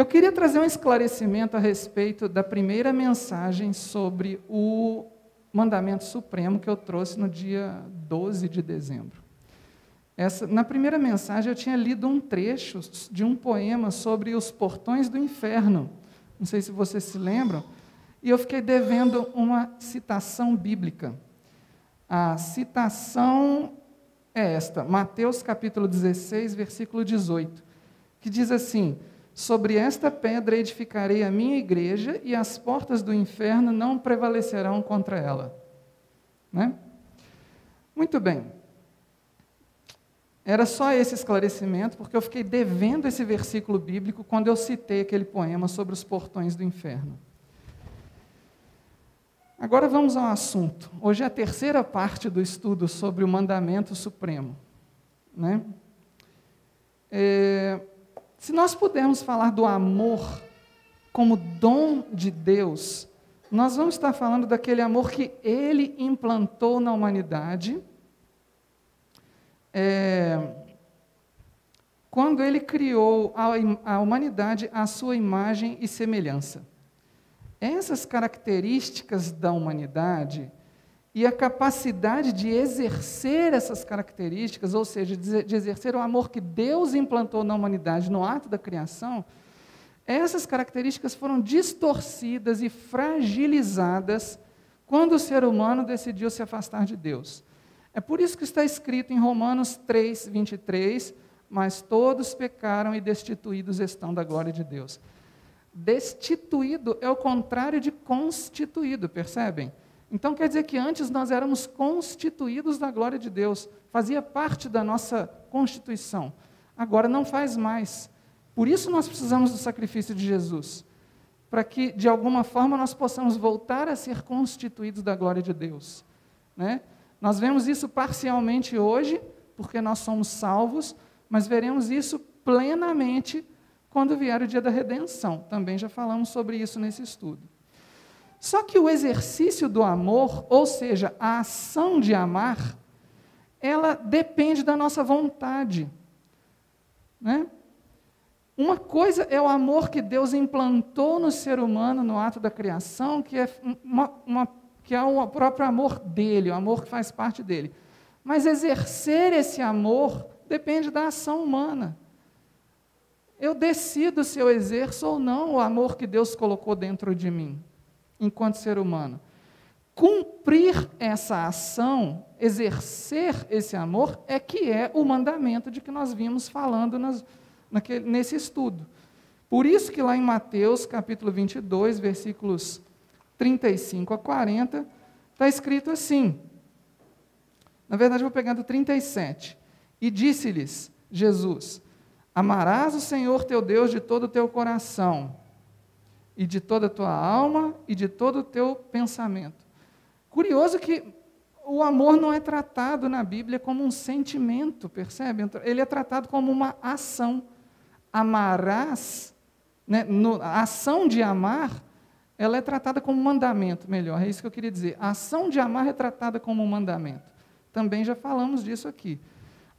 Eu queria trazer um esclarecimento a respeito da primeira mensagem sobre o mandamento supremo que eu trouxe no dia 12 de dezembro. Essa, na primeira mensagem eu tinha lido um trecho de um poema sobre os portões do inferno. Não sei se vocês se lembram. E eu fiquei devendo uma citação bíblica. A citação é esta, Mateus capítulo 16, versículo 18, que diz assim: Sobre esta pedra edificarei a minha igreja, e as portas do inferno não prevalecerão contra ela. Né? Muito bem. Era só esse esclarecimento, porque eu fiquei devendo esse versículo bíblico quando eu citei aquele poema sobre os portões do inferno. Agora vamos ao assunto. Hoje é a terceira parte do estudo sobre o mandamento supremo. Né? É, se nós pudermos falar do amor como dom de Deus, nós vamos estar falando daquele amor que Ele implantou na humanidade. É, quando Ele criou a, a humanidade à sua imagem e semelhança. Essas características da humanidade e a capacidade de exercer essas características, ou seja, de exercer o amor que Deus implantou na humanidade no ato da criação, essas características foram distorcidas e fragilizadas quando o ser humano decidiu se afastar de Deus. É por isso que está escrito em Romanos 3, 23, mas todos pecaram e destituídos estão da glória de Deus. Destituído é o contrário de constituído, percebem? Então quer dizer que antes nós éramos constituídos da glória de Deus, fazia parte da nossa constituição. Agora não faz mais. Por isso nós precisamos do sacrifício de Jesus, para que de alguma forma nós possamos voltar a ser constituídos da glória de Deus. Né? Nós vemos isso parcialmente hoje, porque nós somos salvos, mas veremos isso plenamente quando vier o dia da redenção. Também já falamos sobre isso nesse estudo. Só que o exercício do amor, ou seja, a ação de amar, ela depende da nossa vontade. Né? Uma coisa é o amor que Deus implantou no ser humano no ato da criação, que é, uma, uma, que é o próprio amor dele, o amor que faz parte dele. Mas exercer esse amor depende da ação humana. Eu decido se eu exerço ou não o amor que Deus colocou dentro de mim, enquanto ser humano. Cumprir essa ação, exercer esse amor, é que é o mandamento de que nós vimos falando nas, naquele, nesse estudo. Por isso que lá em Mateus, capítulo 22, versículos 35 a 40, está escrito assim. Na verdade, eu vou pegar do 37. E disse-lhes Jesus: Amarás o Senhor teu Deus de todo o teu coração, e de toda a tua alma, e de todo o teu pensamento. Curioso que o amor não é tratado na Bíblia como um sentimento, percebe? Ele é tratado como uma ação. Amarás, né, no, a ação de amar, ela é tratada como um mandamento, melhor, é isso que eu queria dizer. A ação de amar é tratada como um mandamento. Também já falamos disso aqui.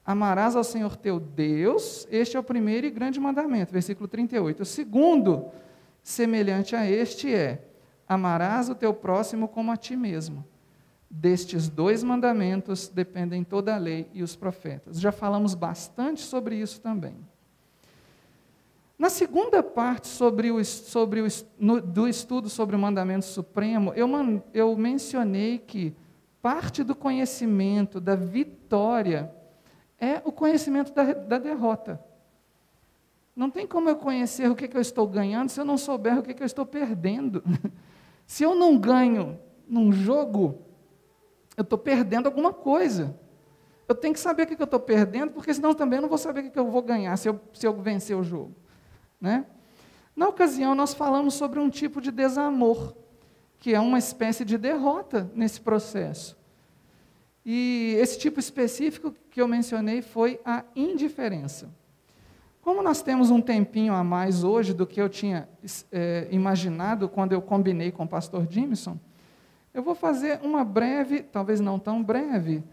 Amarás ao Senhor teu Deus, este é o primeiro e grande mandamento, versículo 38. O segundo, semelhante a este, é: amarás o teu próximo como a ti mesmo. Destes dois mandamentos dependem toda a lei e os profetas. Já falamos bastante sobre isso também. Na segunda parte sobre o, sobre o, no, do estudo sobre o mandamento supremo, eu, man, eu mencionei que parte do conhecimento da vitória é o conhecimento da, da derrota. Não tem como eu conhecer o que, que eu estou ganhando se eu não souber o que, que eu estou perdendo. se eu não ganho num jogo, eu estou perdendo alguma coisa. Eu tenho que saber o que, que eu estou perdendo, porque senão também eu não vou saber o que, que eu vou ganhar se eu, se eu vencer o jogo. Né? Na ocasião, nós falamos sobre um tipo de desamor, que é uma espécie de derrota nesse processo. E esse tipo específico que eu mencionei foi a indiferença. Como nós temos um tempinho a mais hoje do que eu tinha é, imaginado quando eu combinei com o pastor Jimson, eu vou fazer uma breve, talvez não tão breve,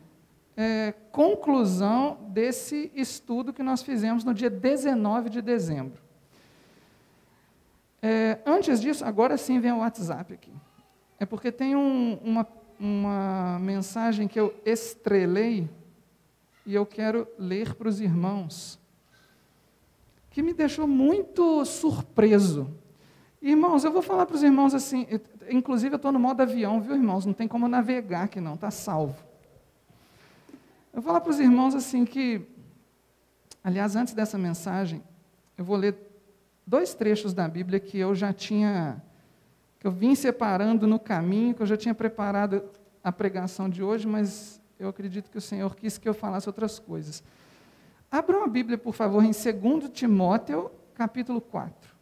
é, conclusão desse estudo que nós fizemos no dia 19 de dezembro. antes disso, agora sim vem o WhatsApp aqui. É porque tem um, uma, uma mensagem que eu estrelei e eu quero ler para os irmãos, que me deixou muito surpreso. Irmãos, eu vou falar para os irmãos assim, inclusive eu estou no modo avião, viu, irmãos? Não tem como navegar aqui não, está salvo. Eu vou falar para os irmãos assim que, aliás, antes dessa mensagem, eu vou ler dois trechos da Bíblia que eu já tinha, que eu vim separando no caminho, que eu já tinha preparado a pregação de hoje, mas eu acredito que o Senhor quis que eu falasse outras coisas. Abram a Bíblia, por favor, em 2 Timóteo, capítulo 4.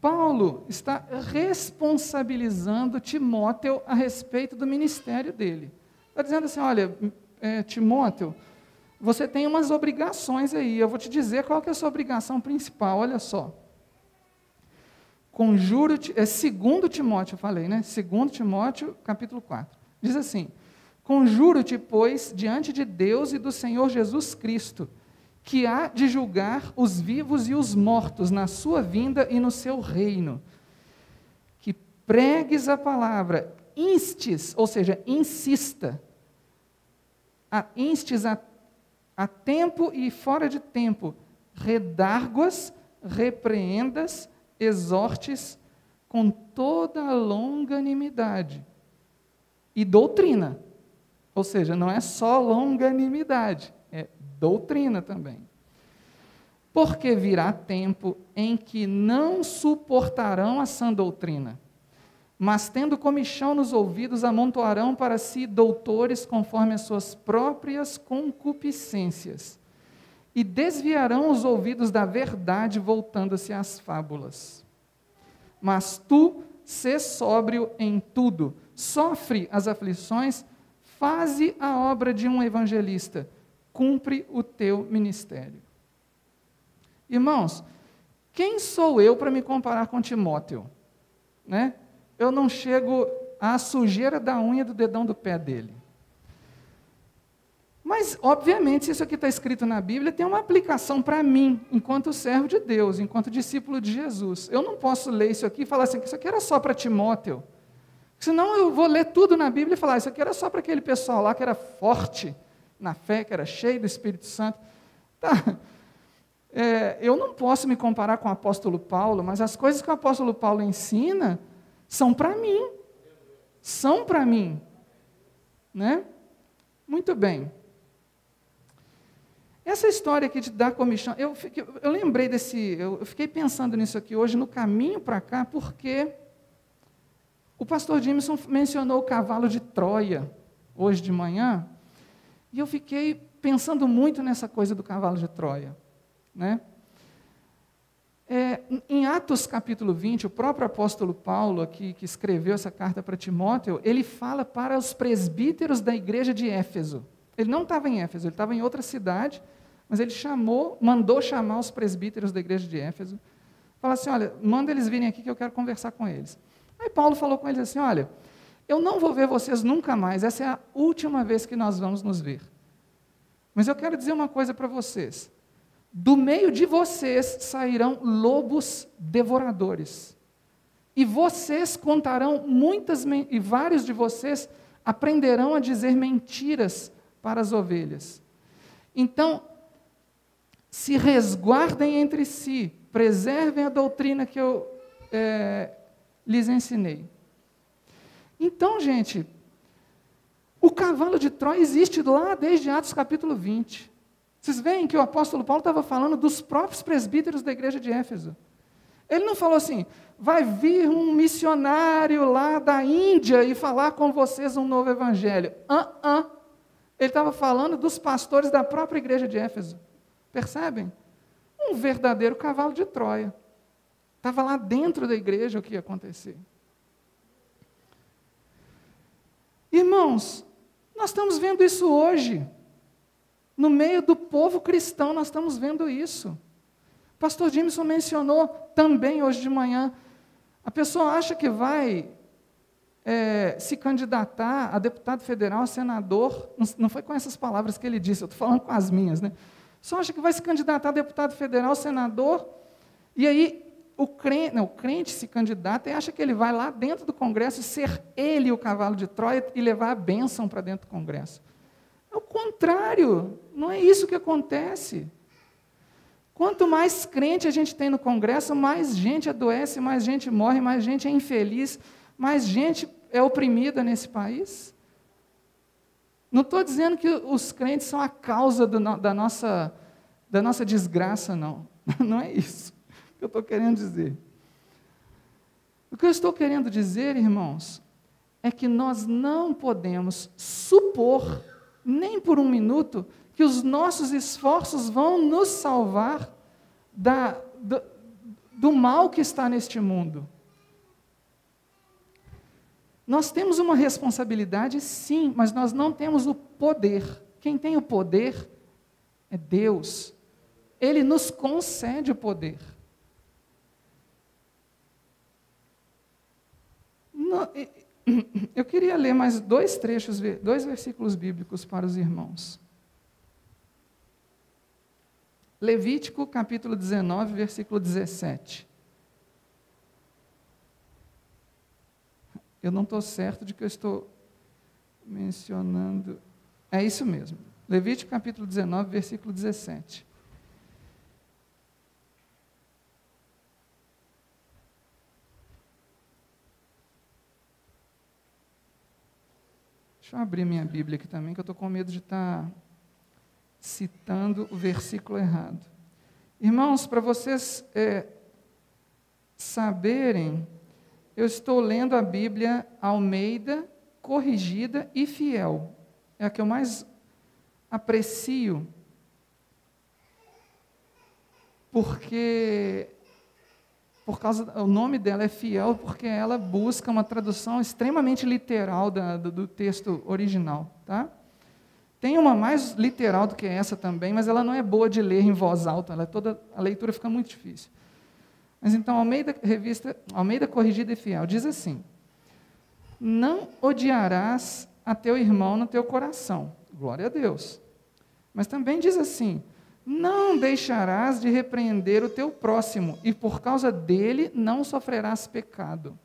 Paulo está responsabilizando Timóteo a respeito do ministério dele. Está dizendo assim: olha, é, Timóteo, você tem umas obrigações aí. Eu vou te dizer qual que é a sua obrigação principal. Olha só. Conjuro-te, é segundo Timóteo, eu falei, né? Segundo Timóteo, capítulo 4. Diz assim: Conjuro-te, pois, diante de Deus e do Senhor Jesus Cristo, que há de julgar os vivos e os mortos na sua vinda e no seu reino. Que pregues a palavra, instes, ou seja, insista, a, instes a, a tempo e fora de tempo, redarguas, repreendas, exortes com toda a longanimidade e doutrina. Ou seja, não é só longanimidade, é doutrina também. Porque virá tempo em que não suportarão a sã doutrina mas tendo comichão nos ouvidos, amontoarão para si doutores conforme as suas próprias concupiscências, e desviarão os ouvidos da verdade, voltando-se às fábulas. Mas tu, sê sóbrio em tudo, sofre as aflições, faze a obra de um evangelista, cumpre o teu ministério. Irmãos, quem sou eu para me comparar com Timóteo? Né? eu não chego à sujeira da unha do dedão do pé dele. Mas, obviamente, isso aqui está escrito na Bíblia, tem uma aplicação para mim, enquanto servo de Deus, enquanto discípulo de Jesus. Eu não posso ler isso aqui e falar assim, que isso aqui era só para Timóteo. Senão eu vou ler tudo na Bíblia e falar, isso aqui era só para aquele pessoal lá que era forte na fé, que era cheio do Espírito Santo. Tá. É, eu não posso me comparar com o apóstolo Paulo, mas as coisas que o apóstolo Paulo ensina são para mim. São para mim. Né? Muito bem. Essa história aqui de dar comichão, eu, fiquei, eu lembrei desse, eu fiquei pensando nisso aqui hoje no caminho para cá, porque o pastor Jameson mencionou o cavalo de Troia hoje de manhã, e eu fiquei pensando muito nessa coisa do cavalo de Troia, né? É, em Atos capítulo 20, o próprio apóstolo Paulo, aqui, que escreveu essa carta para Timóteo, ele fala para os presbíteros da igreja de Éfeso. Ele não estava em Éfeso, ele estava em outra cidade, mas ele chamou, mandou chamar os presbíteros da igreja de Éfeso. Fala assim: olha, manda eles virem aqui que eu quero conversar com eles. Aí Paulo falou com eles assim: olha, eu não vou ver vocês nunca mais, essa é a última vez que nós vamos nos ver. Mas eu quero dizer uma coisa para vocês. Do meio de vocês sairão lobos devoradores. E vocês contarão muitas, e vários de vocês aprenderão a dizer mentiras para as ovelhas. Então, se resguardem entre si, preservem a doutrina que eu é, lhes ensinei. Então, gente, o cavalo de Troia existe lá desde Atos capítulo 20. Vocês veem que o apóstolo Paulo estava falando dos próprios presbíteros da igreja de Éfeso. Ele não falou assim, vai vir um missionário lá da Índia e falar com vocês um novo evangelho. Uh -uh. Ele estava falando dos pastores da própria igreja de Éfeso. Percebem? Um verdadeiro cavalo de Troia. Estava lá dentro da igreja o que ia acontecer. Irmãos, nós estamos vendo isso hoje. No meio do povo cristão, nós estamos vendo isso. Pastor Jameson mencionou também hoje de manhã. A pessoa acha que vai é, se candidatar a deputado federal, a senador, não foi com essas palavras que ele disse, eu estou falando com as minhas, né? Só acha que vai se candidatar a deputado federal, senador, e aí o crente, não, o crente se candidata e acha que ele vai lá dentro do Congresso ser ele o cavalo de Troia e levar a bênção para dentro do Congresso. É o contrário, não é isso que acontece. Quanto mais crente a gente tem no Congresso, mais gente adoece, mais gente morre, mais gente é infeliz, mais gente é oprimida nesse país. Não estou dizendo que os crentes são a causa do, da, nossa, da nossa desgraça, não. Não é isso que eu estou querendo dizer. O que eu estou querendo dizer, irmãos, é que nós não podemos supor, nem por um minuto, que os nossos esforços vão nos salvar da, do, do mal que está neste mundo. Nós temos uma responsabilidade, sim, mas nós não temos o poder. Quem tem o poder é Deus. Ele nos concede o poder. Eu queria ler mais dois trechos, dois versículos bíblicos para os irmãos. Levítico capítulo 19, versículo 17. Eu não estou certo de que eu estou mencionando. É isso mesmo. Levítico capítulo 19, versículo 17. Deixa eu abrir minha Bíblia aqui também, que eu estou com medo de estar tá citando o versículo errado. Irmãos, para vocês é, saberem eu estou lendo a Bíblia Almeida, corrigida e fiel. É a que eu mais aprecio. Porque por causa o nome dela é fiel porque ela busca uma tradução extremamente literal da, do, do texto original, tá? Tem uma mais literal do que essa também, mas ela não é boa de ler em voz alta, ela é toda, a leitura fica muito difícil. Mas então, Almeida, revista, Almeida Corrigida e Fiel, diz assim: Não odiarás a teu irmão no teu coração. Glória a Deus. Mas também diz assim: Não deixarás de repreender o teu próximo, e por causa dele não sofrerás pecado.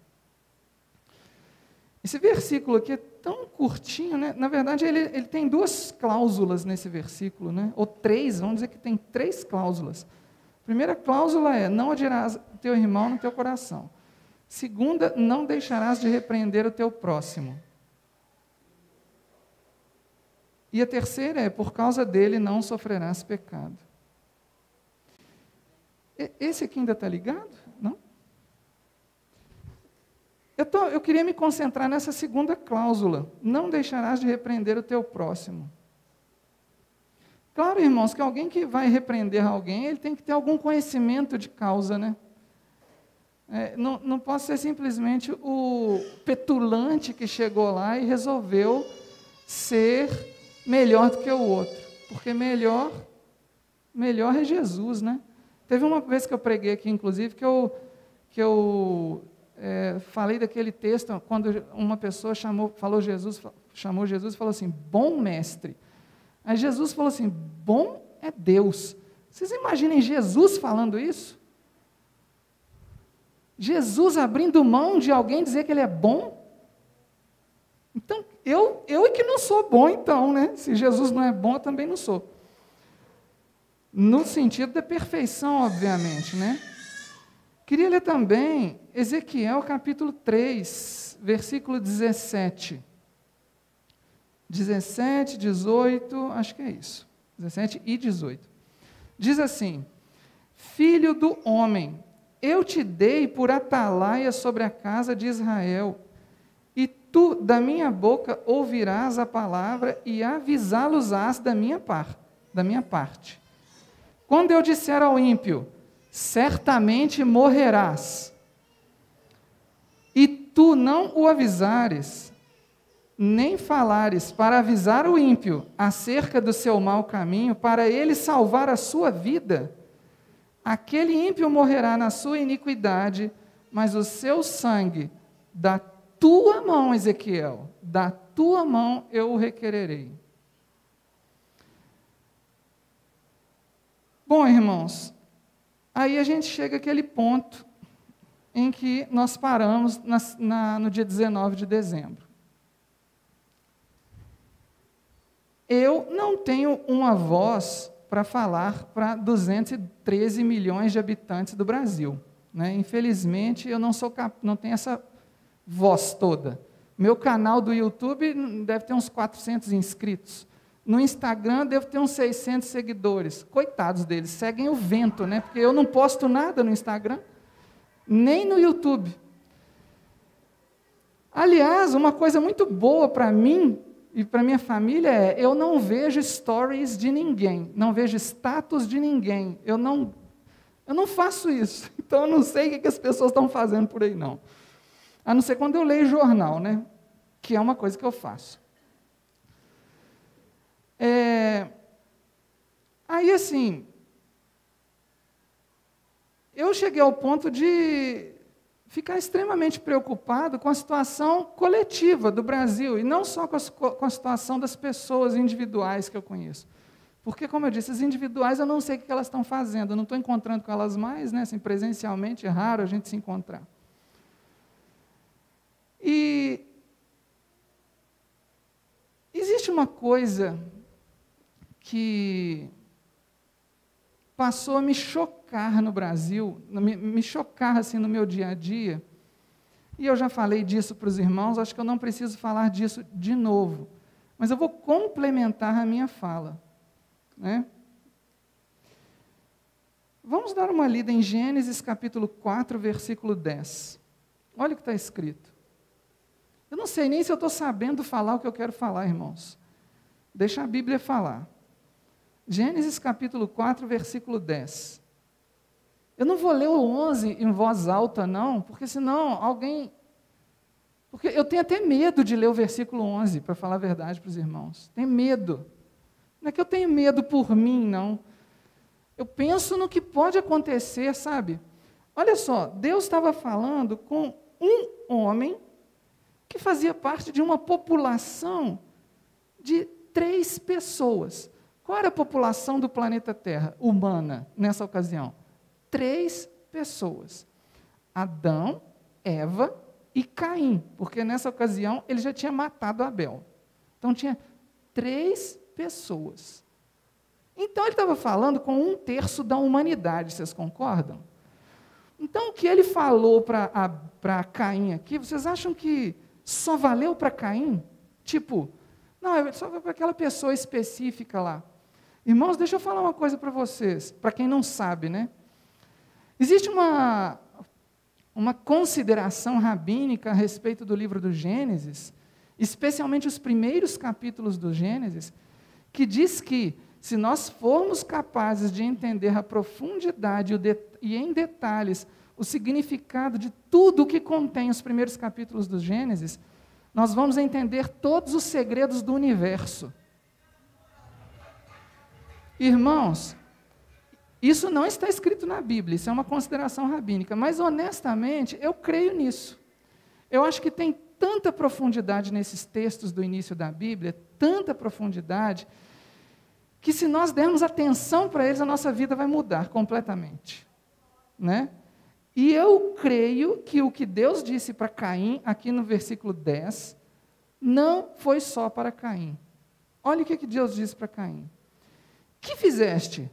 Esse versículo aqui é tão curtinho, né? na verdade, ele, ele tem duas cláusulas nesse versículo, né? ou três, vamos dizer que tem três cláusulas. Primeira cláusula é: não odiarás teu irmão no teu coração. Segunda, não deixarás de repreender o teu próximo. E a terceira é: por causa dele não sofrerás pecado. Esse aqui ainda está ligado? Não? Eu, tô, eu queria me concentrar nessa segunda cláusula: não deixarás de repreender o teu próximo. Claro, irmãos, que alguém que vai repreender alguém, ele tem que ter algum conhecimento de causa, né? É, não, não pode ser simplesmente o petulante que chegou lá e resolveu ser melhor do que o outro. Porque melhor, melhor é Jesus, né? Teve uma vez que eu preguei aqui, inclusive, que eu, que eu é, falei daquele texto, quando uma pessoa chamou, falou Jesus, chamou Jesus e falou assim, bom mestre. Aí Jesus falou assim: bom é Deus. Vocês imaginem Jesus falando isso? Jesus abrindo mão de alguém dizer que ele é bom? Então, eu, eu é que não sou bom, então, né? Se Jesus não é bom, eu também não sou. No sentido da perfeição, obviamente, né? Queria ler também Ezequiel capítulo 3, versículo 17. 17, 18, acho que é isso. 17 e 18. Diz assim: Filho do homem, eu te dei por atalaia sobre a casa de Israel, e tu da minha boca ouvirás a palavra e avisá-los-ás da minha parte, da minha parte. Quando eu disser ao ímpio, certamente morrerás, e tu não o avisares, nem falares para avisar o ímpio acerca do seu mau caminho, para ele salvar a sua vida, aquele ímpio morrerá na sua iniquidade, mas o seu sangue da tua mão, Ezequiel, da tua mão eu o requererei. Bom, irmãos, aí a gente chega àquele ponto em que nós paramos na, na, no dia 19 de dezembro. Eu não tenho uma voz para falar para 213 milhões de habitantes do Brasil. Né? Infelizmente, eu não, sou cap... não tenho essa voz toda. Meu canal do YouTube deve ter uns 400 inscritos. No Instagram devo ter uns 600 seguidores. Coitados deles, seguem o vento, né? Porque eu não posto nada no Instagram, nem no YouTube. Aliás, uma coisa muito boa para mim e para minha família é: eu não vejo stories de ninguém, não vejo status de ninguém. Eu não, eu não faço isso. Então eu não sei o que as pessoas estão fazendo por aí, não. A não ser quando eu leio jornal, né? Que é uma coisa que eu faço. É, aí, assim, eu cheguei ao ponto de ficar extremamente preocupado com a situação coletiva do Brasil, e não só com a, com a situação das pessoas individuais que eu conheço. Porque, como eu disse, as individuais eu não sei o que elas estão fazendo, eu não estou encontrando com elas mais, né? Assim, presencialmente é raro a gente se encontrar. E existe uma coisa que passou a me chocar no Brasil, me, me chocar assim no meu dia a dia. E eu já falei disso para os irmãos, acho que eu não preciso falar disso de novo. Mas eu vou complementar a minha fala. Né? Vamos dar uma lida em Gênesis capítulo 4, versículo 10. Olha o que está escrito. Eu não sei nem se eu estou sabendo falar o que eu quero falar, irmãos. Deixa a Bíblia falar. Gênesis capítulo 4, versículo 10. Eu não vou ler o 11 em voz alta, não, porque senão alguém. Porque eu tenho até medo de ler o versículo 11, para falar a verdade para os irmãos. Tenho medo. Não é que eu tenho medo por mim, não. Eu penso no que pode acontecer, sabe? Olha só, Deus estava falando com um homem que fazia parte de uma população de três pessoas. Qual era a população do planeta Terra humana nessa ocasião? Três pessoas: Adão, Eva e Caim, porque nessa ocasião ele já tinha matado Abel. Então tinha três pessoas. Então ele estava falando com um terço da humanidade, vocês concordam? Então o que ele falou para Caim aqui, vocês acham que só valeu para Caim? Tipo, não, é só para aquela pessoa específica lá. Irmãos, deixa eu falar uma coisa para vocês, para quem não sabe, né? Existe uma, uma consideração rabínica a respeito do livro do Gênesis, especialmente os primeiros capítulos do Gênesis, que diz que se nós formos capazes de entender a profundidade e em detalhes o significado de tudo o que contém os primeiros capítulos do Gênesis, nós vamos entender todos os segredos do universo. Irmãos, isso não está escrito na Bíblia, isso é uma consideração rabínica, mas honestamente eu creio nisso. Eu acho que tem tanta profundidade nesses textos do início da Bíblia, tanta profundidade, que se nós dermos atenção para eles, a nossa vida vai mudar completamente. Né? E eu creio que o que Deus disse para Caim, aqui no versículo 10, não foi só para Caim. Olha o que, Deus disse para Caim: Que fizeste?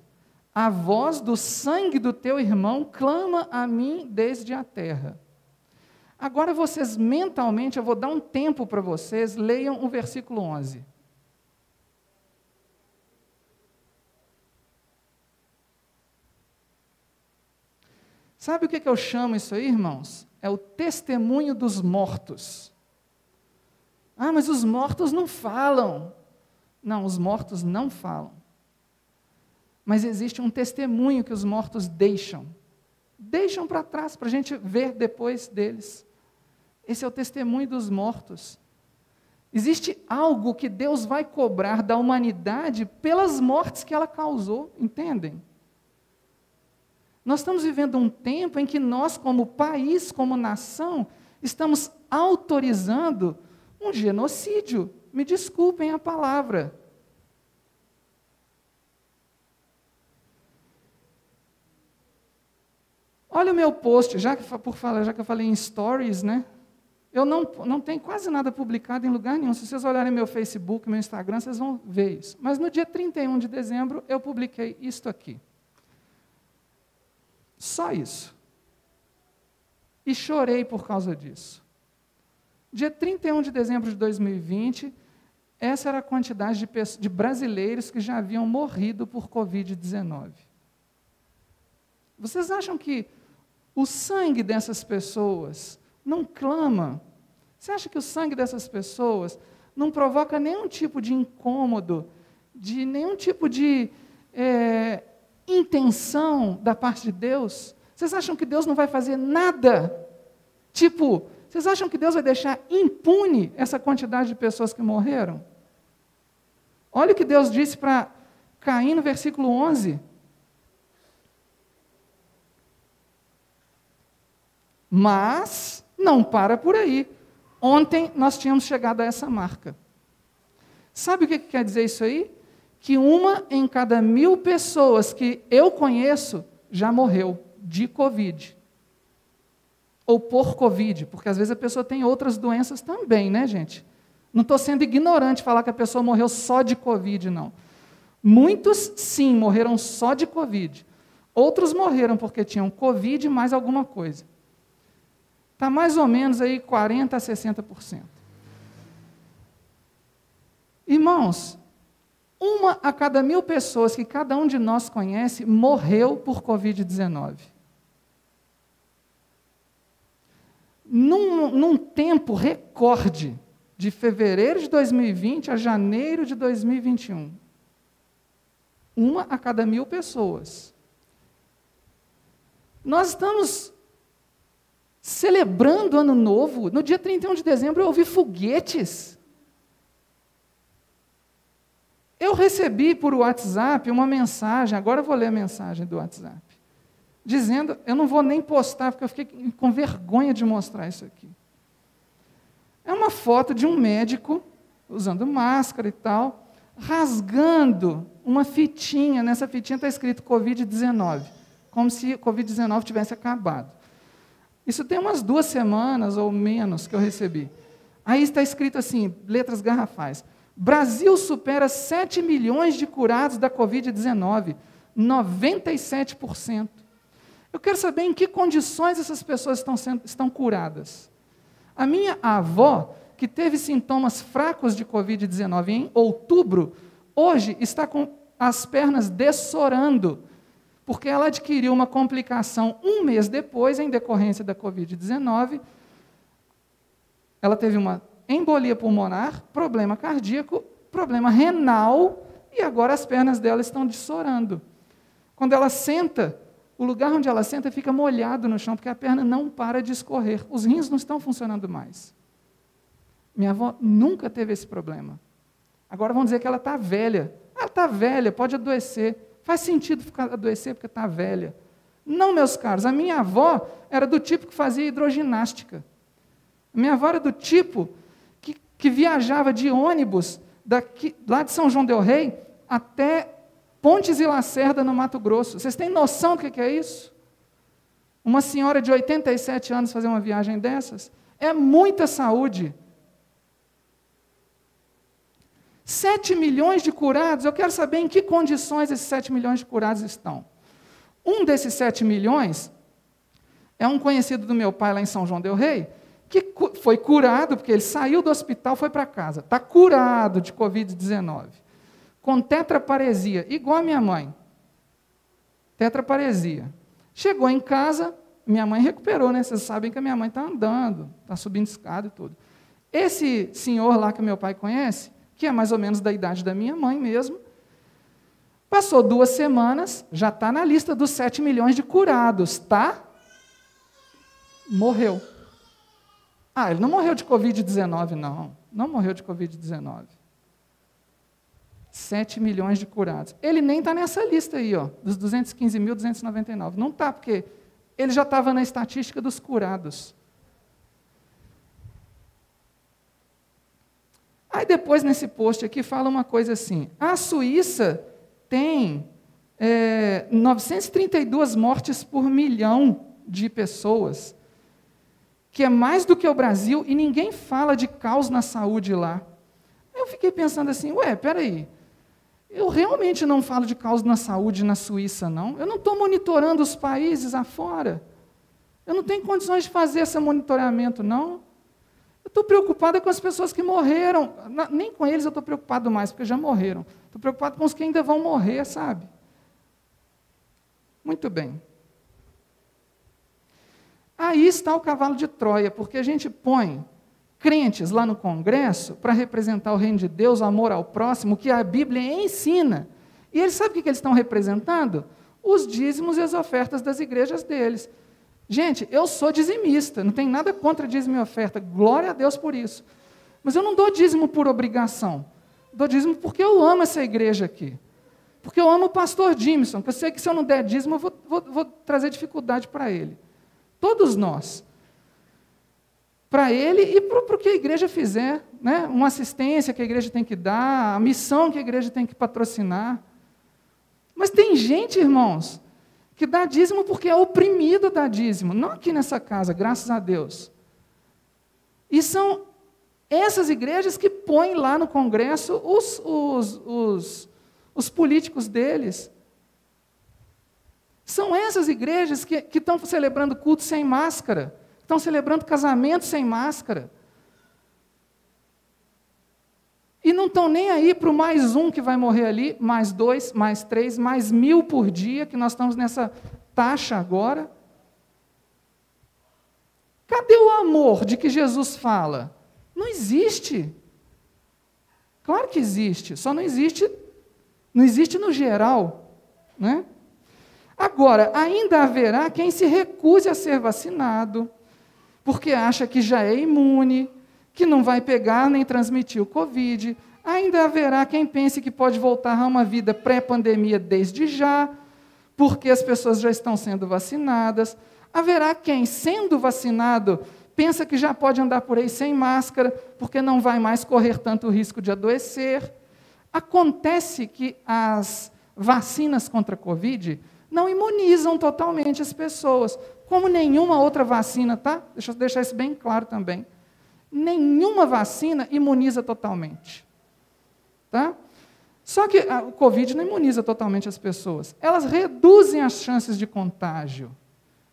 A voz do sangue do teu irmão clama a mim desde a terra. Agora vocês mentalmente, eu vou dar um tempo para vocês, leiam o versículo 11. Sabe o que, que eu chamo isso aí, irmãos? É o testemunho dos mortos. Ah, mas os mortos não falam. Não, os mortos não falam. Mas existe um testemunho que os mortos deixam. Deixam para trás, para a gente ver depois deles. Esse é o testemunho dos mortos. Existe algo que Deus vai cobrar da humanidade pelas mortes que ela causou, entendem? Nós estamos vivendo um tempo em que nós, como país, como nação, estamos autorizando um genocídio. Me desculpem a palavra. Olha o meu post, já que, por falar, já que eu falei em stories, né? Eu não, não tenho quase nada publicado em lugar nenhum. Se vocês olharem meu Facebook, meu Instagram, vocês vão ver isso. Mas no dia 31 de dezembro, eu publiquei isto aqui. Só isso. E chorei por causa disso. Dia 31 de dezembro de 2020, essa era a quantidade de, de brasileiros que já haviam morrido por Covid-19. Vocês acham que o sangue dessas pessoas não clama? Você acha que o sangue dessas pessoas não provoca nenhum tipo de incômodo, de nenhum tipo de é, intenção da parte de Deus? Vocês acham que Deus não vai fazer nada? Tipo, vocês acham que Deus vai deixar impune essa quantidade de pessoas que morreram? Olha o que Deus disse para Caim no versículo 11. Mas não para por aí. Ontem nós tínhamos chegado a essa marca. Sabe o que quer dizer isso aí? Que uma em cada mil pessoas que eu conheço já morreu de Covid. Ou por Covid, porque às vezes a pessoa tem outras doenças também, né, gente? Não estou sendo ignorante falar que a pessoa morreu só de Covid, não. Muitos, sim, morreram só de Covid. Outros morreram porque tinham Covid mais alguma coisa. Está mais ou menos aí 40% a 60%. Irmãos, uma a cada mil pessoas que cada um de nós conhece morreu por Covid-19. Num, num tempo recorde, de fevereiro de 2020 a janeiro de 2021. Uma a cada mil pessoas. Nós estamos celebrando ano novo. No dia 31 de dezembro eu ouvi foguetes. Eu recebi por WhatsApp uma mensagem, agora eu vou ler a mensagem do WhatsApp, dizendo, eu não vou nem postar, porque eu fiquei com vergonha de mostrar isso aqui. É uma foto de um médico, usando máscara e tal, rasgando uma fitinha, nessa fitinha está escrito Covid-19, como se Covid-19 tivesse acabado. Isso tem umas duas semanas ou menos que eu recebi. Aí está escrito assim, letras garrafais. Brasil supera 7 milhões de curados da Covid-19, 97%. Eu quero saber em que condições essas pessoas estão, sendo, estão curadas. A minha avó, que teve sintomas fracos de Covid-19 em outubro, hoje está com as pernas dessorando, porque ela adquiriu uma complicação um mês depois, em decorrência da Covid-19. Ela teve uma embolia pulmonar, problema cardíaco, problema renal, e agora as pernas dela estão dessorando. Quando ela senta, o lugar onde ela senta fica molhado no chão, porque a perna não para de escorrer. Os rins não estão funcionando mais. Minha avó nunca teve esse problema. Agora vão dizer que ela está velha. Ela está velha, pode adoecer. Faz sentido ficar adoecer porque está velha. Não, meus caros, a minha avó era do tipo que fazia hidroginástica. A minha avó era do tipo que, que viajava de ônibus daqui, lá de São João Del Rei até Pontes e Lacerda, no Mato Grosso. Vocês têm noção do que é isso? Uma senhora de 87 anos fazer uma viagem dessas? É muita saúde. 7 milhões de curados, eu quero saber em que condições esses 7 milhões de curados estão. Um desses 7 milhões é um conhecido do meu pai lá em São João Del Rei, que foi curado, porque ele saiu do hospital, foi para casa. Está curado de Covid-19. Com tetraparesia, igual a minha mãe. Tetraparesia. Chegou em casa, minha mãe recuperou, né? Vocês sabem que a minha mãe está andando, está subindo escada e tudo. Esse senhor lá que meu pai conhece, que é mais ou menos da idade da minha mãe mesmo. Passou duas semanas, já está na lista dos 7 milhões de curados, tá? Morreu. Ah, ele não morreu de Covid-19, não. Não morreu de Covid-19. 7 milhões de curados. Ele nem está nessa lista aí, ó, dos 215.299. Não está, porque ele já estava na estatística dos curados. Aí depois, nesse post aqui, fala uma coisa assim: a Suíça tem é, 932 mortes por milhão de pessoas, que é mais do que o Brasil, e ninguém fala de caos na saúde lá. Eu fiquei pensando assim, ué, peraí, eu realmente não falo de caos na saúde na Suíça, não. Eu não estou monitorando os países afora. Eu não tenho condições de fazer esse monitoramento, não. Estou preocupada com as pessoas que morreram. Nem com eles eu estou preocupado mais, porque já morreram. Estou preocupado com os que ainda vão morrer, sabe? Muito bem. Aí está o cavalo de Troia, porque a gente põe crentes lá no Congresso para representar o reino de Deus, o amor ao próximo, que a Bíblia ensina. E eles sabem o que eles estão representando? Os dízimos e as ofertas das igrejas deles. Gente, eu sou dizimista, não tem nada contra dízimo e oferta, glória a Deus por isso. Mas eu não dou dízimo por obrigação, dou dízimo porque eu amo essa igreja aqui. Porque eu amo o pastor Jimson, que eu sei que se eu não der dízimo, eu vou, vou, vou trazer dificuldade para ele. Todos nós. Para ele e para o que a igreja fizer. Né? Uma assistência que a igreja tem que dar, a missão que a igreja tem que patrocinar. Mas tem gente, irmãos, que dá dízimo porque é oprimido dar dízimo. Não aqui nessa casa, graças a Deus. E são essas igrejas que põem lá no Congresso os, os, os, os políticos deles. São essas igrejas que, que estão celebrando culto sem máscara, estão celebrando casamento sem máscara. E não estão nem aí para o mais um que vai morrer ali, mais dois, mais três, mais mil por dia, que nós estamos nessa taxa agora. Cadê o amor de que Jesus fala? Não existe. Claro que existe, só não existe, não existe no geral, né? Agora, ainda haverá quem se recuse a ser vacinado, porque acha que já é imune, que não vai pegar nem transmitir o Covid. Ainda haverá quem pense que pode voltar a uma vida pré-pandemia desde já, porque as pessoas já estão sendo vacinadas. Haverá quem, sendo vacinado, pensa que já pode andar por aí sem máscara, porque não vai mais correr tanto risco de adoecer. Acontece que as vacinas contra a Covid não imunizam totalmente as pessoas, como nenhuma outra vacina, tá? Deixa eu deixar isso bem claro também nenhuma vacina imuniza totalmente. Tá? Só que a, o Covid não imuniza totalmente as pessoas. Elas reduzem as chances de contágio.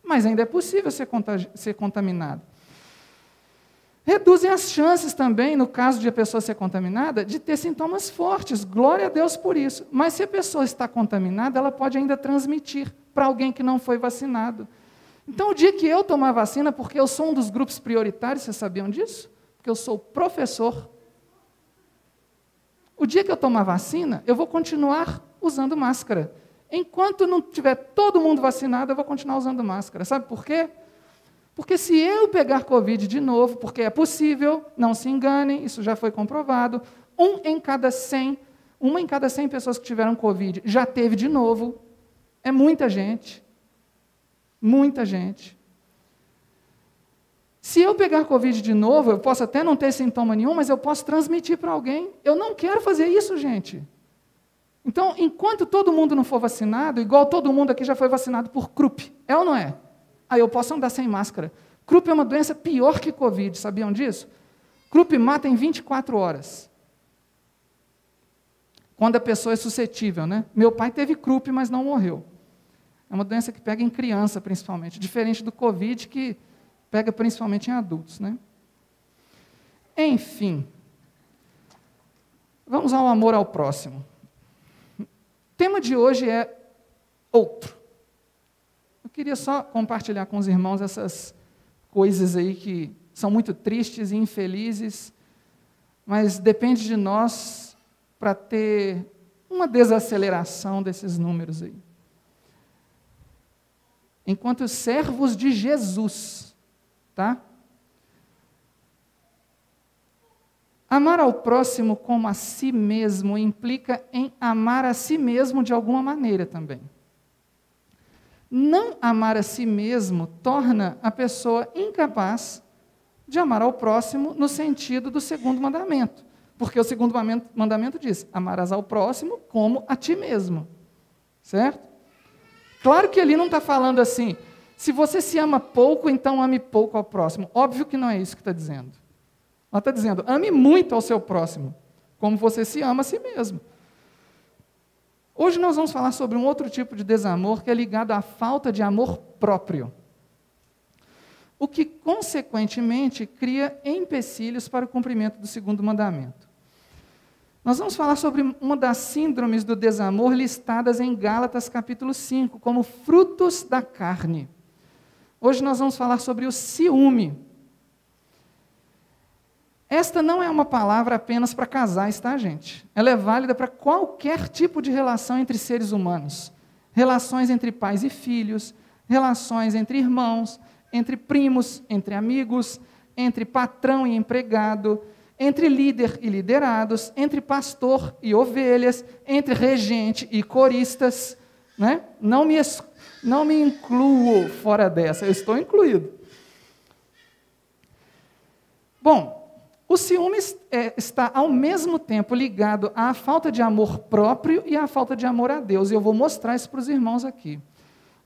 Mas ainda é possível ser, ser contaminado. Reduzem as chances também, no caso de a pessoa ser contaminada, de ter sintomas fortes. Glória a Deus por isso. Mas se a pessoa está contaminada, ela pode ainda transmitir para alguém que não foi vacinado. Então, o dia que eu tomar vacina, porque eu sou um dos grupos prioritários, vocês sabiam disso? Porque eu sou professor. O dia que eu tomar vacina, eu vou continuar usando máscara. Enquanto não tiver todo mundo vacinado, eu vou continuar usando máscara. Sabe por quê? Porque se eu pegar Covid de novo, porque é possível, não se enganem, isso já foi comprovado, um em cada 100, uma em cada 100 pessoas que tiveram Covid já teve de novo. É muita gente. Muita gente. Se eu pegar Covid de novo, eu posso até não ter sintoma nenhum, mas eu posso transmitir para alguém. Eu não quero fazer isso, gente. Então, enquanto todo mundo não for vacinado, igual todo mundo aqui já foi vacinado por CRUP, é ou não é? Aí eu posso andar sem máscara. CRUP é uma doença pior que Covid, sabiam disso? CRUP mata em 24 horas. Quando a pessoa é suscetível, né? Meu pai teve CRUP, mas não morreu. É uma doença que pega em criança, principalmente, diferente do Covid, que pega principalmente em adultos. Né? Enfim, vamos ao amor ao próximo. O tema de hoje é outro. Eu queria só compartilhar com os irmãos essas coisas aí que são muito tristes e infelizes, mas depende de nós para ter uma desaceleração desses números aí enquanto servos de Jesus, tá? Amar ao próximo como a si mesmo implica em amar a si mesmo de alguma maneira também. Não amar a si mesmo torna a pessoa incapaz de amar ao próximo no sentido do segundo mandamento. Porque o segundo mandamento diz: amarás ao próximo como a ti mesmo. Certo? Claro que ele não está falando assim, se você se ama pouco, então ame pouco ao próximo. Óbvio que não é isso que está dizendo. Ela está dizendo, ame muito ao seu próximo, como você se ama a si mesmo. Hoje nós vamos falar sobre um outro tipo de desamor que é ligado à falta de amor próprio. O que, consequentemente, cria empecilhos para o cumprimento do segundo mandamento. Nós vamos falar sobre uma das síndromes do desamor listadas em Gálatas capítulo 5, como frutos da carne. Hoje nós vamos falar sobre o ciúme. Esta não é uma palavra apenas para casais, tá, gente? Ela é válida para qualquer tipo de relação entre seres humanos. Relações entre pais e filhos, relações entre irmãos, entre primos, entre amigos, entre patrão e empregado, entre líder e liderados, entre pastor e ovelhas, entre regente e coristas. Né? Não me não me incluo fora dessa, eu estou incluído. Bom, o ciúme é, está ao mesmo tempo ligado à falta de amor próprio e à falta de amor a Deus, e eu vou mostrar isso para os irmãos aqui.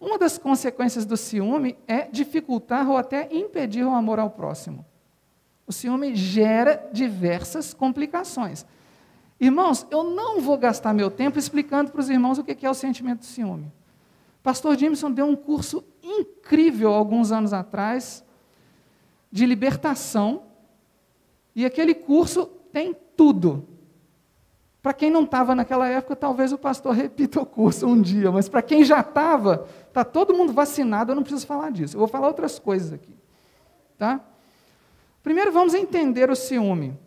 Uma das consequências do ciúme é dificultar ou até impedir o amor ao próximo. O ciúme gera diversas complicações. Irmãos, eu não vou gastar meu tempo explicando para os irmãos o que é o sentimento do ciúme. Pastor Jameson deu um curso incrível alguns anos atrás de libertação, e aquele curso tem tudo. Para quem não estava naquela época, talvez o pastor repita o curso um dia, mas para quem já estava, está todo mundo vacinado, eu não preciso falar disso. Eu vou falar outras coisas aqui. Tá? Primeiro vamos entender o ciúme.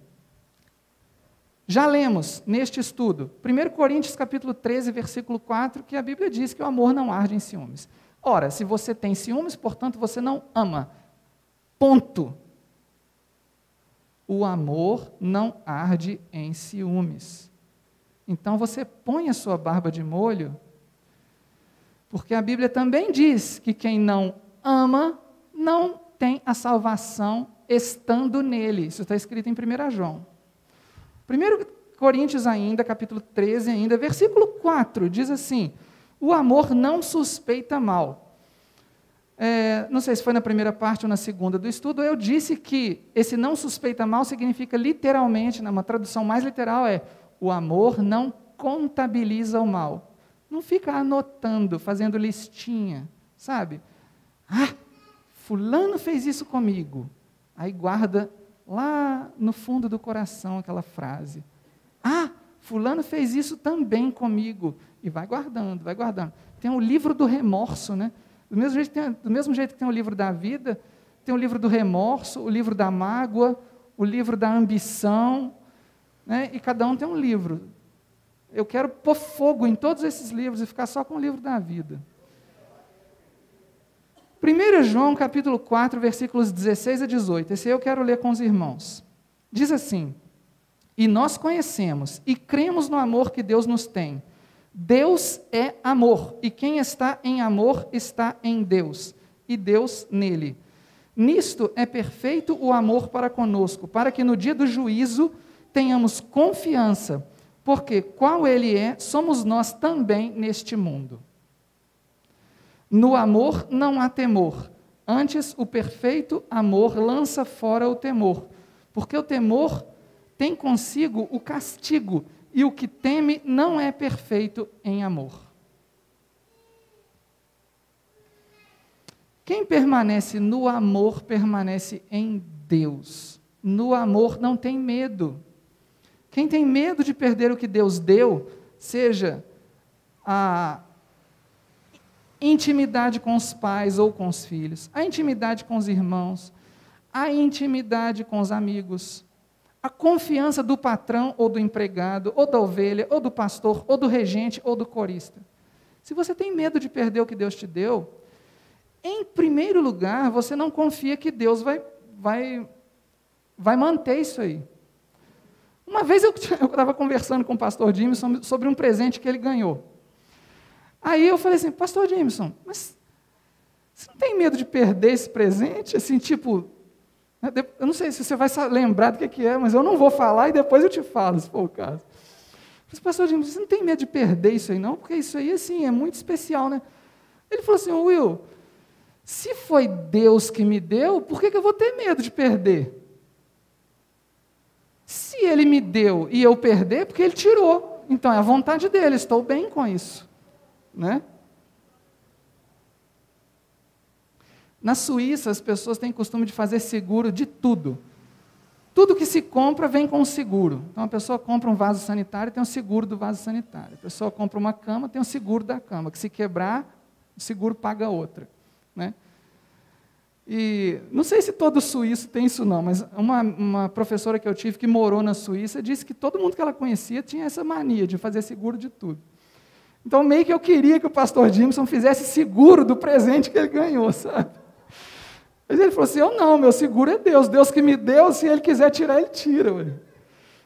Já lemos neste estudo, 1 Coríntios capítulo 13, versículo 4, que a Bíblia diz que o amor não arde em ciúmes. Ora, se você tem ciúmes, portanto você não ama. Ponto. O amor não arde em ciúmes. Então você põe a sua barba de molho, porque a Bíblia também diz que quem não ama não tem a salvação estando nele. Isso está escrito em 1 João. 1 Coríntios ainda, capítulo 13 ainda, versículo 4, diz assim, o amor não suspeita mal. É, não sei se foi na primeira parte ou na segunda do estudo, eu disse que esse não suspeita mal significa literalmente, numa tradução mais literal, é o amor não contabiliza o mal. Não fica anotando, fazendo listinha, sabe? Ah, fulano fez isso comigo. Aí guarda lá no fundo do coração aquela frase. Ah, fulano fez isso também comigo. E vai guardando, vai guardando. Tem o livro do remorso, né? Do mesmo, jeito tem, do mesmo jeito que tem o livro da vida, tem o livro do remorso, o livro da mágoa, o livro da ambição, né? e cada um tem um livro. Eu quero pôr fogo em todos esses livros e ficar só com o livro da vida. 1 João capítulo 4, versículos 16 a 18. Esse eu quero ler com os irmãos. Diz assim: E nós conhecemos e cremos no amor que Deus nos tem. Deus é amor, e quem está em amor está em Deus, e Deus nele. Nisto é perfeito o amor para conosco, para que no dia do juízo tenhamos confiança, porque qual ele é, somos nós também neste mundo. No amor não há temor. Antes, o perfeito amor lança fora o temor, porque o temor tem consigo o castigo, e o que teme não é perfeito em amor. Quem permanece no amor permanece em Deus. No amor não tem medo. Quem tem medo de perder o que Deus deu, seja a intimidade com os pais ou com os filhos, a intimidade com os irmãos, a intimidade com os amigos, a confiança do patrão ou do empregado, ou da ovelha, ou do pastor, ou do regente, ou do corista. Se você tem medo de perder o que Deus te deu, em primeiro lugar, você não confia que Deus vai, vai, vai manter isso aí. Uma vez eu estava conversando com o pastor Jimmy sobre um presente que ele ganhou. Aí eu falei assim, pastor Jameson, mas você não tem medo de perder esse presente? Assim, tipo, Eu não sei se você vai lembrar do que é, mas eu não vou falar e depois eu te falo, se for o caso. Mas, pastor Jim, você não tem medo de perder isso aí, não? Porque isso aí, assim, é muito especial, né? Ele falou assim, Will, se foi Deus que me deu, por que, que eu vou ter medo de perder? Se ele me deu e eu perder, porque ele tirou. Então é a vontade dele, estou bem com isso. Né? Na Suíça, as pessoas têm costume de fazer seguro de tudo. Tudo que se compra vem com seguro. Então, a pessoa compra um vaso sanitário, tem o seguro do vaso sanitário. A pessoa compra uma cama, tem o seguro da cama, que se quebrar, o seguro paga outra. Né? E não sei se todo suíço tem isso não, mas uma, uma professora que eu tive que morou na Suíça disse que todo mundo que ela conhecia tinha essa mania de fazer seguro de tudo. Então, meio que eu queria que o pastor Jimson fizesse seguro do presente que ele ganhou, sabe? Mas ele falou assim: eu não, meu seguro é Deus. Deus que me deu, se ele quiser tirar, ele tira. Ué.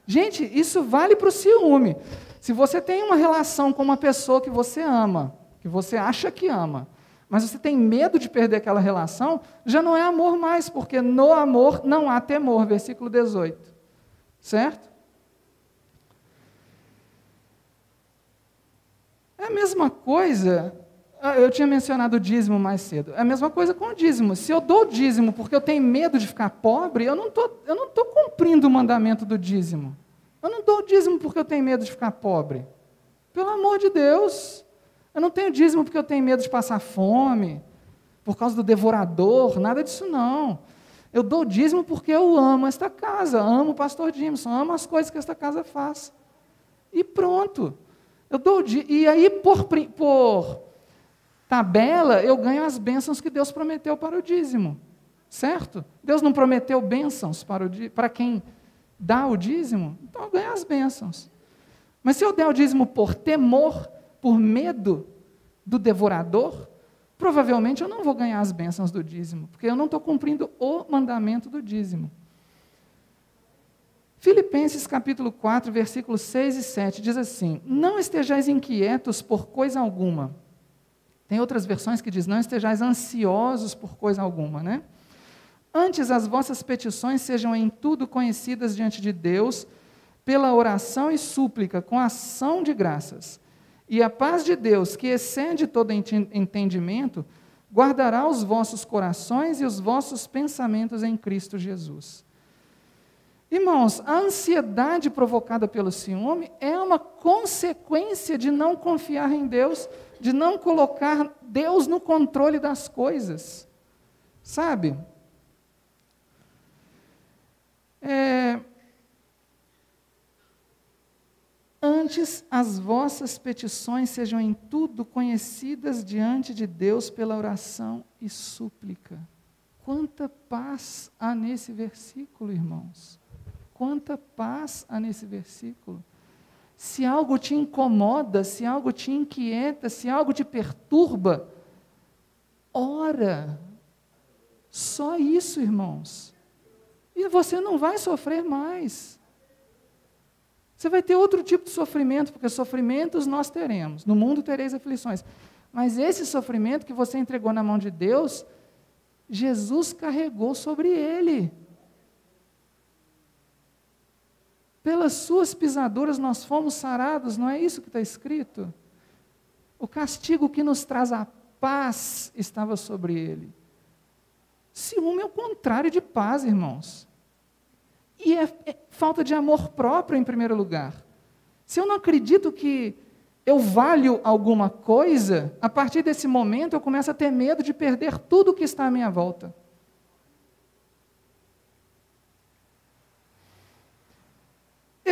Gente, isso vale para o ciúme. Se você tem uma relação com uma pessoa que você ama, que você acha que ama, mas você tem medo de perder aquela relação, já não é amor mais, porque no amor não há temor. Versículo 18. Certo? É a mesma coisa ah, eu tinha mencionado o dízimo mais cedo. É a mesma coisa com o dízimo. Se eu dou o dízimo porque eu tenho medo de ficar pobre, eu não estou cumprindo o mandamento do dízimo. Eu não dou o dízimo porque eu tenho medo de ficar pobre. Pelo amor de Deus. Eu não tenho dízimo porque eu tenho medo de passar fome, por causa do devorador, nada disso não. Eu dou dízimo porque eu amo esta casa, amo o pastor Jimson, amo as coisas que esta casa faz. E pronto. Eu dou E aí, por, por tabela, eu ganho as bênçãos que Deus prometeu para o dízimo. Certo? Deus não prometeu bênçãos para, o, para quem dá o dízimo? Então eu ganho as bênçãos. Mas se eu der o dízimo por temor, por medo do devorador, provavelmente eu não vou ganhar as bênçãos do dízimo, porque eu não estou cumprindo o mandamento do dízimo. Filipenses capítulo 4, versículos 6 e 7 diz assim: Não estejais inquietos por coisa alguma tem outras versões que diz: não estejais ansiosos por coisa alguma, né? Antes as vossas petições sejam em tudo conhecidas diante de Deus, pela oração e súplica, com ação de graças. E a paz de Deus, que excede todo entendimento, guardará os vossos corações e os vossos pensamentos em Cristo Jesus. Irmãos, a ansiedade provocada pelo ciúme é uma consequência de não confiar em Deus de não colocar Deus no controle das coisas. Sabe? É, Antes as vossas petições sejam em tudo conhecidas diante de Deus pela oração e súplica. Quanta paz há nesse versículo, irmãos. Quanta paz há nesse versículo. Se algo te incomoda, se algo te inquieta, se algo te perturba, ora. Só isso, irmãos. E você não vai sofrer mais. Você vai ter outro tipo de sofrimento, porque sofrimentos nós teremos. No mundo tereis aflições. Mas esse sofrimento que você entregou na mão de Deus, Jesus carregou sobre ele. Pelas suas pisaduras nós fomos sarados, não é isso que está escrito? O castigo que nos traz a paz estava sobre ele. Ciúme é o contrário de paz, irmãos. E é, é falta de amor próprio, em primeiro lugar. Se eu não acredito que eu valho alguma coisa, a partir desse momento eu começo a ter medo de perder tudo que está à minha volta.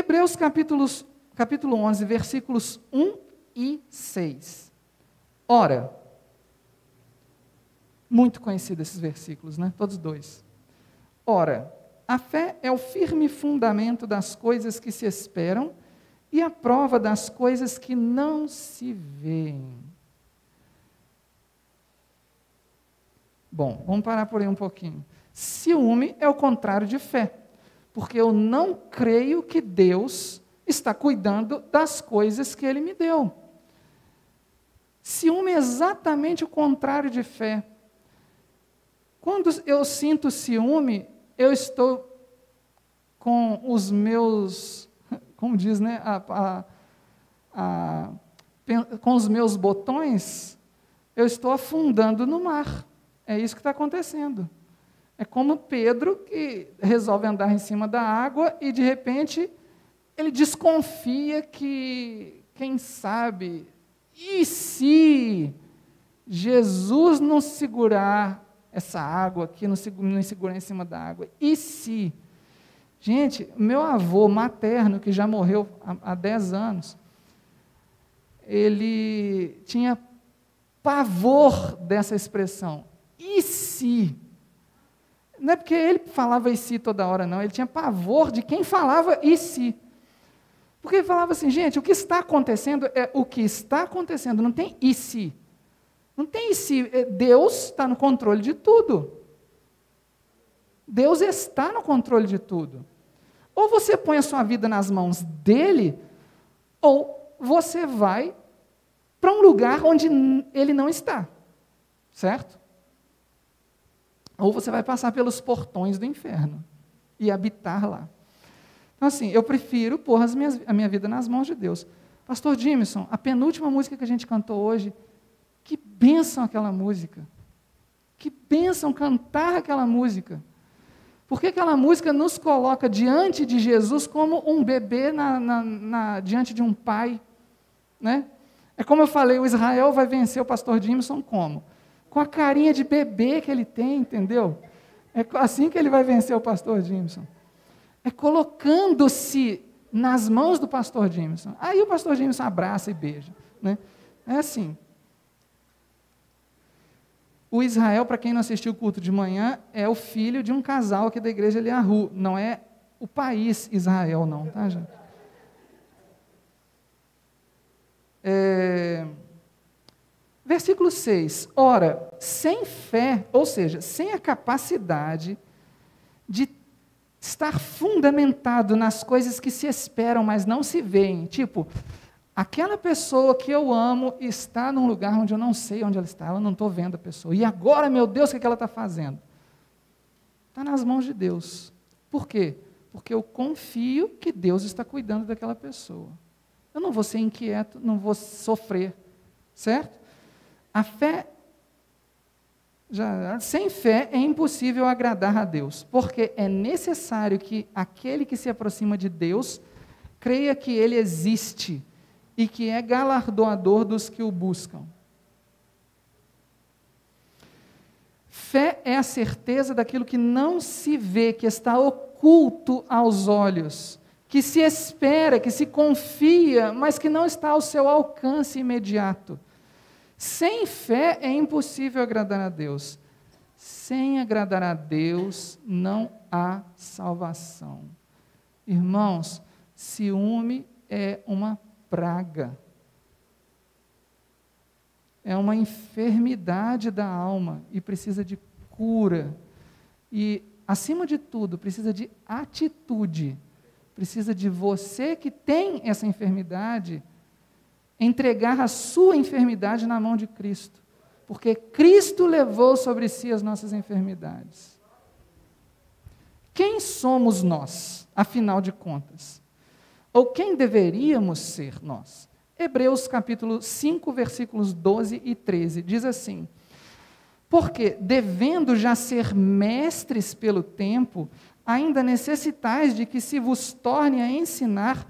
Hebreus capítulos, capítulo 11, versículos 1 e 6. Ora, muito conhecidos esses versículos, né? Todos dois. Ora, a fé é o firme fundamento das coisas que se esperam e a prova das coisas que não se veem. Bom, vamos parar por aí um pouquinho. Ciúme é o contrário de fé porque eu não creio que Deus está cuidando das coisas que Ele me deu. Ciúme é exatamente o contrário de fé. Quando eu sinto ciúme, eu estou com os meus, como diz, né, a, a, a, com os meus botões, eu estou afundando no mar. É isso que está acontecendo. É como Pedro que resolve andar em cima da água e de repente ele desconfia que, quem sabe, e se Jesus não segurar essa água aqui, não segurar em cima da água? E se? Gente, meu avô materno, que já morreu há, há 10 anos, ele tinha pavor dessa expressão. E se? Não é porque ele falava e se toda hora, não. Ele tinha pavor de quem falava e se. Porque ele falava assim, gente, o que está acontecendo é o que está acontecendo, não tem e se. Não tem e se. É, Deus está no controle de tudo. Deus está no controle de tudo. Ou você põe a sua vida nas mãos dele, ou você vai para um lugar onde ele não está. Certo? Ou você vai passar pelos portões do inferno e habitar lá. Então, assim, eu prefiro pôr as minhas, a minha vida nas mãos de Deus. Pastor Jimson, a penúltima música que a gente cantou hoje, que bênção aquela música. Que bênção cantar aquela música. Porque aquela música nos coloca diante de Jesus como um bebê na, na, na, diante de um pai. Né? É como eu falei, o Israel vai vencer o pastor Jimson como? Com a carinha de bebê que ele tem, entendeu? É assim que ele vai vencer o pastor Jimson. É colocando-se nas mãos do pastor Jimson. Aí o pastor Jimson abraça e beija. Né? É assim. O Israel, para quem não assistiu o culto de manhã, é o filho de um casal aqui da igreja Eliahu. Não é o país Israel, não, tá, gente? É... Versículo 6. Ora, sem fé, ou seja, sem a capacidade de estar fundamentado nas coisas que se esperam, mas não se veem. Tipo, aquela pessoa que eu amo está num lugar onde eu não sei onde ela está, eu não estou vendo a pessoa. E agora, meu Deus, o que, é que ela está fazendo? Está nas mãos de Deus. Por quê? Porque eu confio que Deus está cuidando daquela pessoa. Eu não vou ser inquieto, não vou sofrer, certo? A fé, já, sem fé é impossível agradar a Deus, porque é necessário que aquele que se aproxima de Deus creia que Ele existe e que é galardoador dos que o buscam. Fé é a certeza daquilo que não se vê, que está oculto aos olhos, que se espera, que se confia, mas que não está ao seu alcance imediato. Sem fé é impossível agradar a Deus. Sem agradar a Deus não há salvação. Irmãos, ciúme é uma praga. É uma enfermidade da alma e precisa de cura. E, acima de tudo, precisa de atitude. Precisa de você que tem essa enfermidade entregar a sua enfermidade na mão de Cristo, porque Cristo levou sobre si as nossas enfermidades. Quem somos nós, afinal de contas? Ou quem deveríamos ser nós? Hebreus capítulo 5, versículos 12 e 13 diz assim: Porque, devendo já ser mestres pelo tempo, ainda necessitais de que se vos torne a ensinar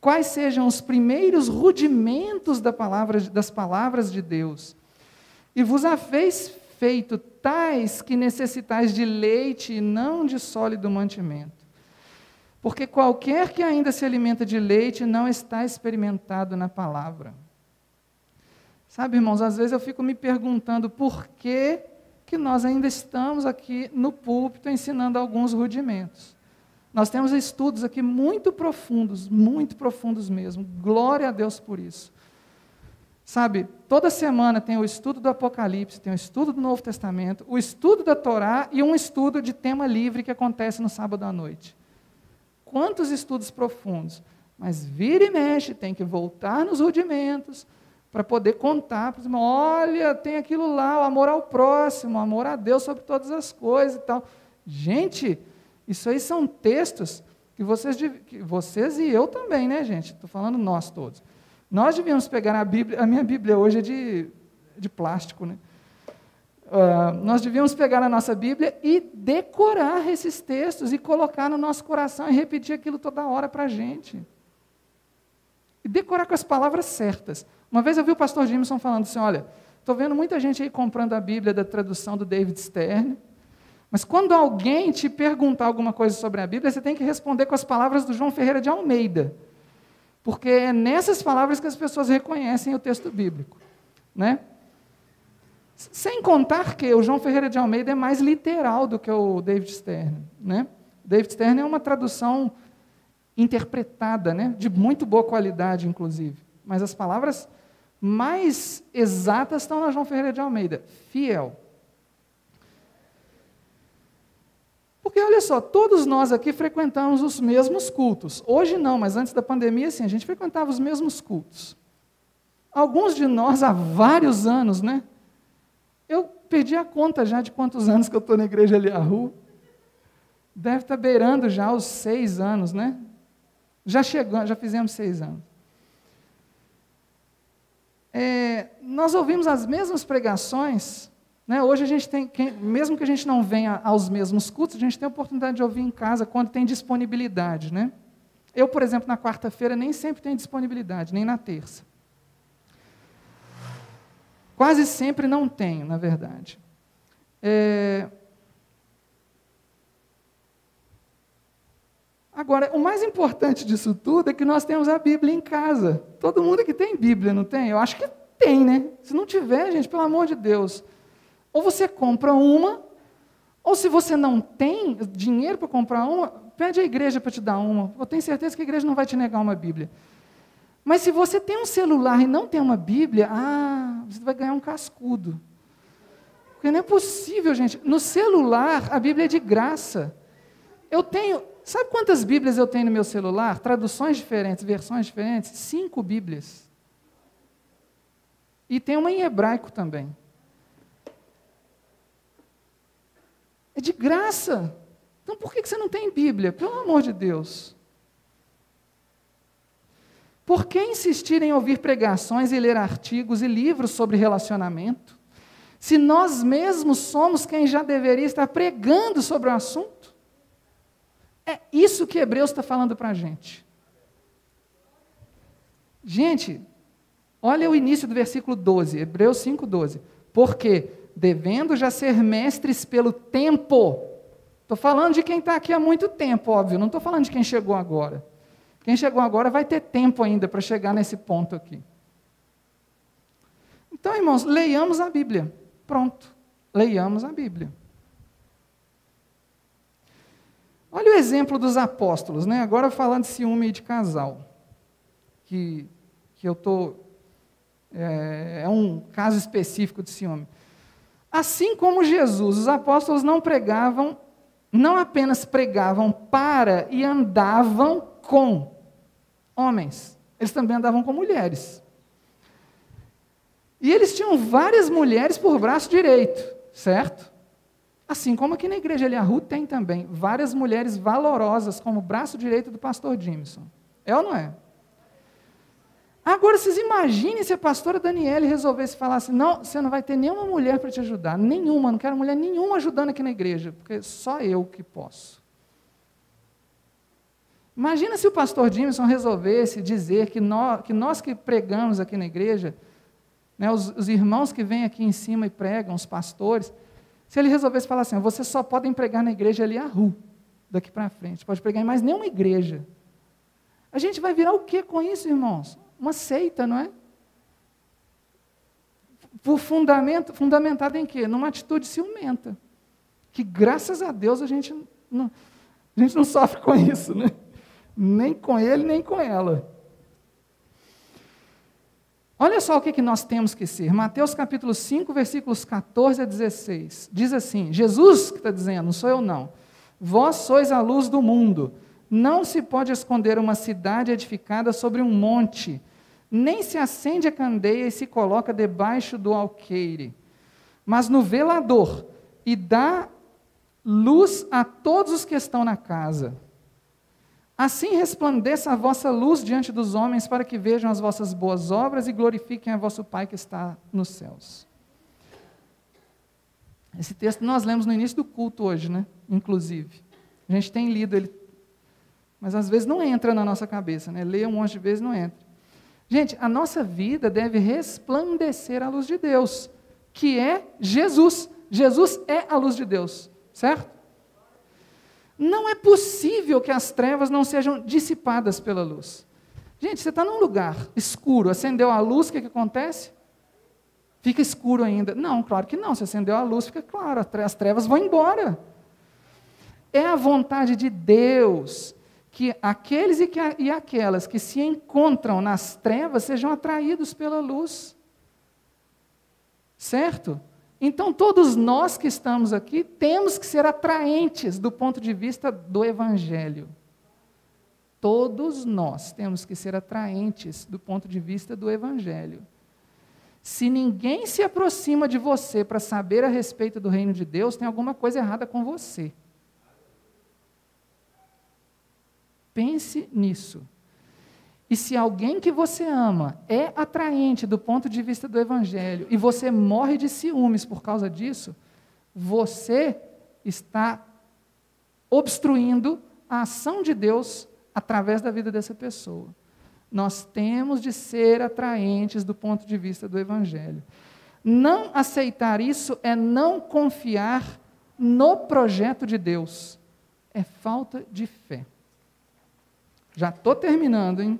quais sejam os primeiros rudimentos da palavra, das palavras de Deus. E vos haveis feito tais que necessitais de leite e não de sólido mantimento. Porque qualquer que ainda se alimenta de leite não está experimentado na palavra. Sabe, irmãos, às vezes eu fico me perguntando por que, que nós ainda estamos aqui no púlpito ensinando alguns rudimentos. Nós temos estudos aqui muito profundos, muito profundos mesmo. Glória a Deus por isso. Sabe, toda semana tem o estudo do Apocalipse, tem o estudo do Novo Testamento, o estudo da Torá e um estudo de tema livre que acontece no sábado à noite. Quantos estudos profundos! Mas vira e mexe, tem que voltar nos rudimentos para poder contar para os irmãos: olha, tem aquilo lá, o amor ao próximo, o amor a Deus sobre todas as coisas e tal. Gente, Isso aí são textos que vocês, que vocês e eu também, né, gente? Estou falando nós todos. Nós devíamos pegar a Bíblia, a minha Bíblia hoje é de, de plástico, né? Uh, nós devíamos pegar a nossa Bíblia e decorar esses textos e colocar no nosso coração e repetir aquilo toda hora para a gente. E decorar com as palavras certas. Uma vez eu vi o pastor Jimson falando assim: olha, estou vendo muita gente aí comprando a Bíblia da tradução do David Stern, mas quando alguém te perguntar alguma coisa sobre a Bíblia, você tem que responder com as palavras do João Ferreira de Almeida. Porque é nessas palavras que as pessoas reconhecem o texto bíblico. Né? Sem contar que o João Ferreira de Almeida é mais literal do que o David Stern. Né? David Stern é uma tradução interpretada, né? de muito boa qualidade, inclusive. Mas as palavras mais exatas estão na João Ferreira de Almeida. Fiel. Porque olha só, todos nós aqui frequentamos os mesmos cultos. Hoje não, mas antes da pandemia, sim, a gente frequentava os mesmos cultos. Alguns de nós há vários anos, né? Eu perdi a conta já de quantos anos que eu estou na igreja ali à rua. Deve estar beirando já os seis anos, né? Já chegamos, já fizemos seis anos. É, nós ouvimos as mesmas pregações né? Hoje a gente tem, mesmo que a gente não venha aos mesmos cultos, a gente tem a oportunidade de ouvir em casa quando tem disponibilidade. Né? Eu, por exemplo, na quarta-feira nem sempre tenho disponibilidade, nem na terça. Quase sempre não tenho, na verdade. É... Agora, o mais importante disso tudo é que nós temos a Bíblia em casa. Todo mundo que tem Bíblia, não tem? Eu acho que tem, né? Se não tiver, gente, pelo amor de Deus, ou você compra uma, ou se você não tem dinheiro para comprar uma, pede à igreja para te dar uma. Eu tenho certeza que a igreja não vai te negar uma Bíblia. Mas se você tem um celular e não tem uma Bíblia, ah, você vai ganhar um cascudo. Porque não é possível, gente. No celular, a Bíblia é de graça. Eu tenho. Sabe quantas Bíblias eu tenho no meu celular? Traduções diferentes, versões diferentes? Cinco Bíblias. E tem uma em hebraico também. É de graça. Então por que você não tem Bíblia? Pelo amor de Deus. Por que insistir em ouvir pregações e ler artigos e livros sobre relacionamento, se nós mesmos somos quem já deveria estar pregando sobre o assunto? É isso que Hebreus está falando para a gente. Gente, olha o início do versículo 12, Hebreus 5, 12. Porque devendo já ser mestres pelo tempo. Estou falando de quem está aqui há muito tempo, óbvio, não estou falando de quem chegou agora. Quem chegou agora vai ter tempo ainda para chegar nesse ponto aqui. Então, irmãos, leiamos a Bíblia. Pronto, leiamos a Bíblia. Olha o exemplo dos apóstolos, né? Agora falando de ciúme de casal, que, que eu estou. É, é um caso específico de ciúme. Assim como Jesus, os apóstolos não pregavam, não apenas pregavam para e andavam com homens, eles também andavam com mulheres. E eles tinham várias mulheres por braço direito, certo? Assim como aqui na igreja Eliahu tem também várias mulheres valorosas como braço direito do pastor Jimson. É ou não é? Agora, vocês imaginem se a pastora Daniele resolvesse falar assim: não, você não vai ter nenhuma mulher para te ajudar, nenhuma, não quero mulher nenhuma ajudando aqui na igreja, porque só eu que posso. Imagina se o pastor Jimson resolvesse dizer que nós que, nós que pregamos aqui na igreja, né, os, os irmãos que vêm aqui em cima e pregam, os pastores, se ele resolvesse falar assim: vocês só podem pregar na igreja ali a rua, daqui para frente, pode pregar em mais nenhuma igreja. A gente vai virar o que com isso, irmãos? Uma seita, não é? Por fundamento, fundamentado em quê? Numa atitude ciumenta. Que graças a Deus a gente não, a gente não sofre com isso, né? Nem com ele, nem com ela. Olha só o que, que nós temos que ser. Mateus capítulo 5, versículos 14 a 16. Diz assim: Jesus que está dizendo, não sou eu não. Vós sois a luz do mundo. Não se pode esconder uma cidade edificada sobre um monte nem se acende a candeia e se coloca debaixo do alqueire, mas no velador, e dá luz a todos os que estão na casa. Assim resplandeça a vossa luz diante dos homens, para que vejam as vossas boas obras e glorifiquem a vosso Pai que está nos céus. Esse texto nós lemos no início do culto hoje, né? Inclusive. A gente tem lido ele, mas às vezes não entra na nossa cabeça, né? Lê um monte de vezes não entra. Gente, a nossa vida deve resplandecer a luz de Deus, que é Jesus. Jesus é a luz de Deus, certo? Não é possível que as trevas não sejam dissipadas pela luz. Gente, você está num lugar escuro, acendeu a luz, o que, que acontece? Fica escuro ainda. Não, claro que não. Se acendeu a luz, fica claro, as trevas vão embora. É a vontade de Deus que aqueles e, que, e aquelas que se encontram nas trevas sejam atraídos pela luz. Certo? Então, todos nós que estamos aqui temos que ser atraentes do ponto de vista do Evangelho. Todos nós temos que ser atraentes do ponto de vista do Evangelho. Se ninguém se aproxima de você para saber a respeito do reino de Deus, tem alguma coisa errada com você. Pense nisso. E se alguém que você ama é atraente do ponto de vista do Evangelho e você morre de ciúmes por causa disso, você está obstruindo a ação de Deus através da vida dessa pessoa. Nós temos de ser atraentes do ponto de vista do Evangelho. Não aceitar isso é não confiar no projeto de Deus. É falta de fé. Já estou terminando, hein?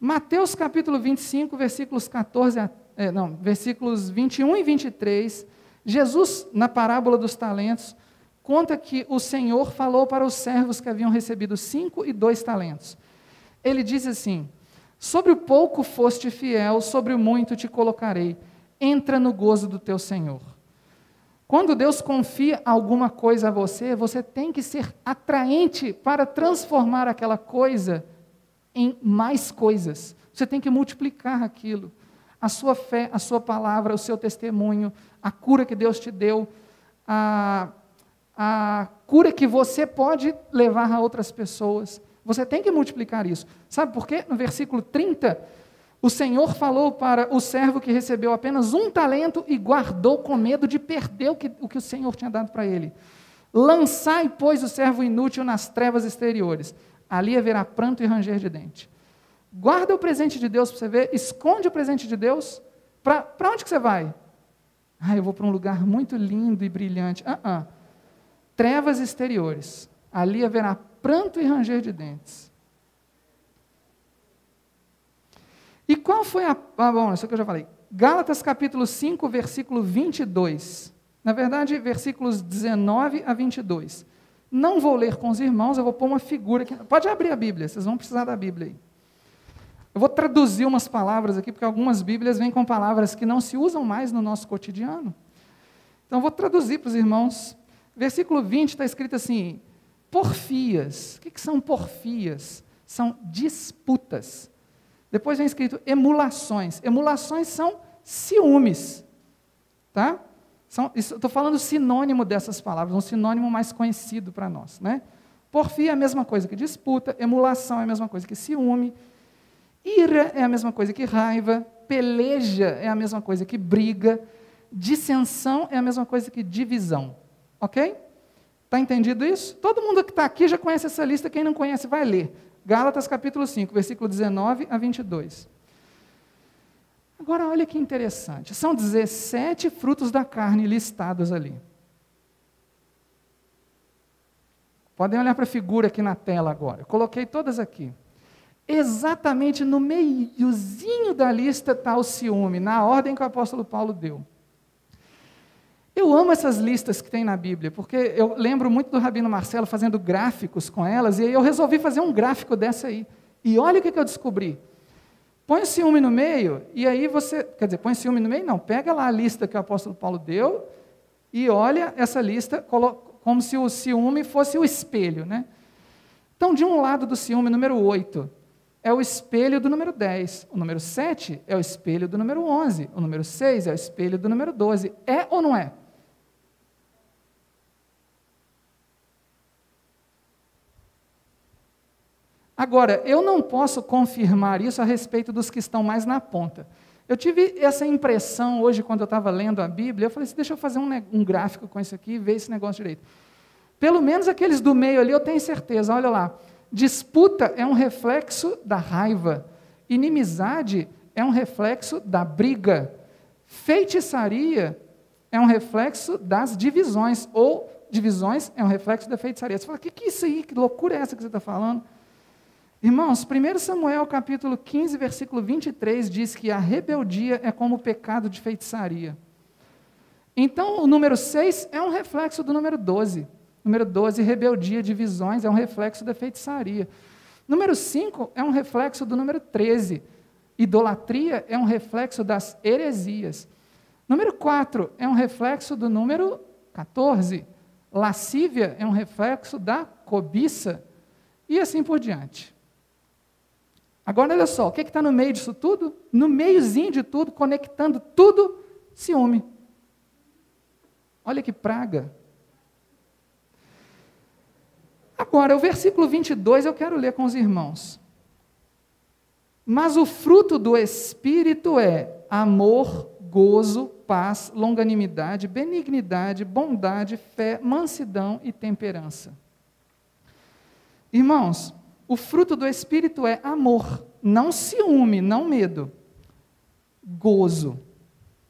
Mateus capítulo 25, versículos 14 a, é, não, versículos 21 e 23, Jesus, na parábola dos talentos, conta que o Senhor falou para os servos que haviam recebido cinco e dois talentos. Ele diz assim: Sobre o pouco foste fiel, sobre o muito te colocarei. Entra no gozo do teu Senhor. Quando Deus confia alguma coisa a você, você tem que ser atraente para transformar aquela coisa em mais coisas. Você tem que multiplicar aquilo. A sua fé, a sua palavra, o seu testemunho, a cura que Deus te deu, a, a cura que você pode levar a outras pessoas. Você tem que multiplicar isso. Sabe por quê? No versículo 30, o Senhor falou para o servo que recebeu apenas um talento e guardou com medo de perder o que o, que o Senhor tinha dado para ele. Lançai, pois, o servo inútil nas trevas exteriores ali haverá pranto e ranger de dente. Guarda o presente de Deus para você ver, esconde o presente de Deus. Para onde que você vai? Ah, eu vou para um lugar muito lindo e brilhante. Ah, ah. Trevas exteriores. Ali haverá pranto e ranger de dentes. E qual foi a. Ah, bom, isso que eu já falei. Gálatas capítulo 5, versículo 22. Na verdade, versículos 19 a 22. Não vou ler com os irmãos, eu vou pôr uma figura aqui. Pode abrir a Bíblia, vocês vão precisar da Bíblia aí. Eu vou traduzir umas palavras aqui, porque algumas Bíblias vêm com palavras que não se usam mais no nosso cotidiano. Então, eu vou traduzir para os irmãos. Versículo 20 está escrito assim: porfias. O que, que são porfias? São disputas. Depois vem escrito emulações. Emulações são ciúmes. Tá? Estou falando sinônimo dessas palavras, um sinônimo mais conhecido para nós. Né? Porfia é a mesma coisa que disputa, emulação é a mesma coisa que ciúme, ira é a mesma coisa que raiva, peleja é a mesma coisa que briga, dissensão é a mesma coisa que divisão. Ok? Está entendido isso? Todo mundo que está aqui já conhece essa lista, quem não conhece vai ler. Gálatas capítulo 5, versículo 19 a 22. Agora, olha que interessante. São 17 frutos da carne listados ali. Podem olhar para a figura aqui na tela agora. Eu coloquei todas aqui. Exatamente no meiozinho da lista está o ciúme, na ordem que o apóstolo Paulo deu. Eu amo essas listas que tem na Bíblia, porque eu lembro muito do Rabino Marcelo fazendo gráficos com elas, e aí eu resolvi fazer um gráfico dessa aí. E olha o que eu descobri. Põe o ciúme no meio, e aí você. Quer dizer, põe o ciúme no meio? Não. Pega lá a lista que o apóstolo Paulo deu e olha essa lista como se o ciúme fosse o espelho. Né? Então, de um lado do ciúme, número 8, é o espelho do número 10. O número 7 é o espelho do número 11. O número 6 é o espelho do número 12. É ou não é? Agora, eu não posso confirmar isso a respeito dos que estão mais na ponta. Eu tive essa impressão hoje, quando eu estava lendo a Bíblia, eu falei assim, deixa eu fazer um, um gráfico com isso aqui e ver esse negócio direito. Pelo menos aqueles do meio ali, eu tenho certeza, olha lá. Disputa é um reflexo da raiva. Inimizade é um reflexo da briga. Feitiçaria é um reflexo das divisões, ou divisões é um reflexo da feitiçaria. Você fala, o que, que é isso aí? Que loucura é essa que você está falando? Irmãos, 1 Samuel capítulo 15, versículo 23 diz que a rebeldia é como o pecado de feitiçaria. Então, o número 6 é um reflexo do número 12. Número 12, rebeldia, divisões, é um reflexo da feitiçaria. Número 5 é um reflexo do número 13. Idolatria é um reflexo das heresias. Número 4 é um reflexo do número 14. Lascívia é um reflexo da cobiça. E assim por diante. Agora, olha só, o que é está no meio disso tudo? No meiozinho de tudo, conectando tudo, ciúme. Olha que praga. Agora, o versículo 22 eu quero ler com os irmãos. Mas o fruto do Espírito é amor, gozo, paz, longanimidade, benignidade, bondade, fé, mansidão e temperança. Irmãos, o fruto do Espírito é amor, não ciúme, não medo. Gozo,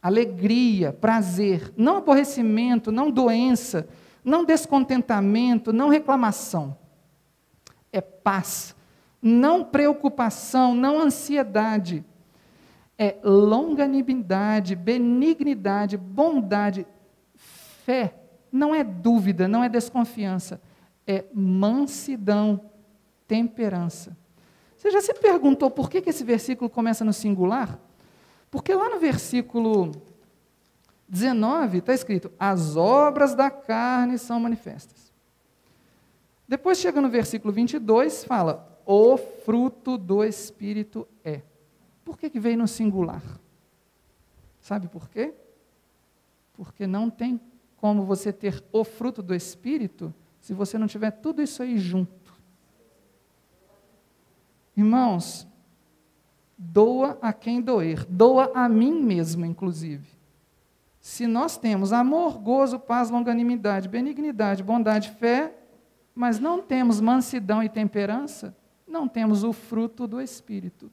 alegria, prazer, não aborrecimento, não doença, não descontentamento, não reclamação. É paz, não preocupação, não ansiedade. É longanimidade, benignidade, bondade, fé. Não é dúvida, não é desconfiança. É mansidão, temperança. Você já se perguntou por que, esse versículo começa no singular? Porque lá no versículo 19 está escrito: as obras da carne são manifestas. Depois chega no versículo 22, fala: o fruto do Espírito é. Por que, que veio no singular? Sabe por quê? Porque não tem como você ter o fruto do Espírito se você não tiver tudo isso aí junto. Irmãos, doa a quem doer, doa a mim mesmo, inclusive. Se nós temos amor, gozo, paz, longanimidade, benignidade, bondade, fé, mas não temos mansidão e temperança, não temos o fruto do Espírito.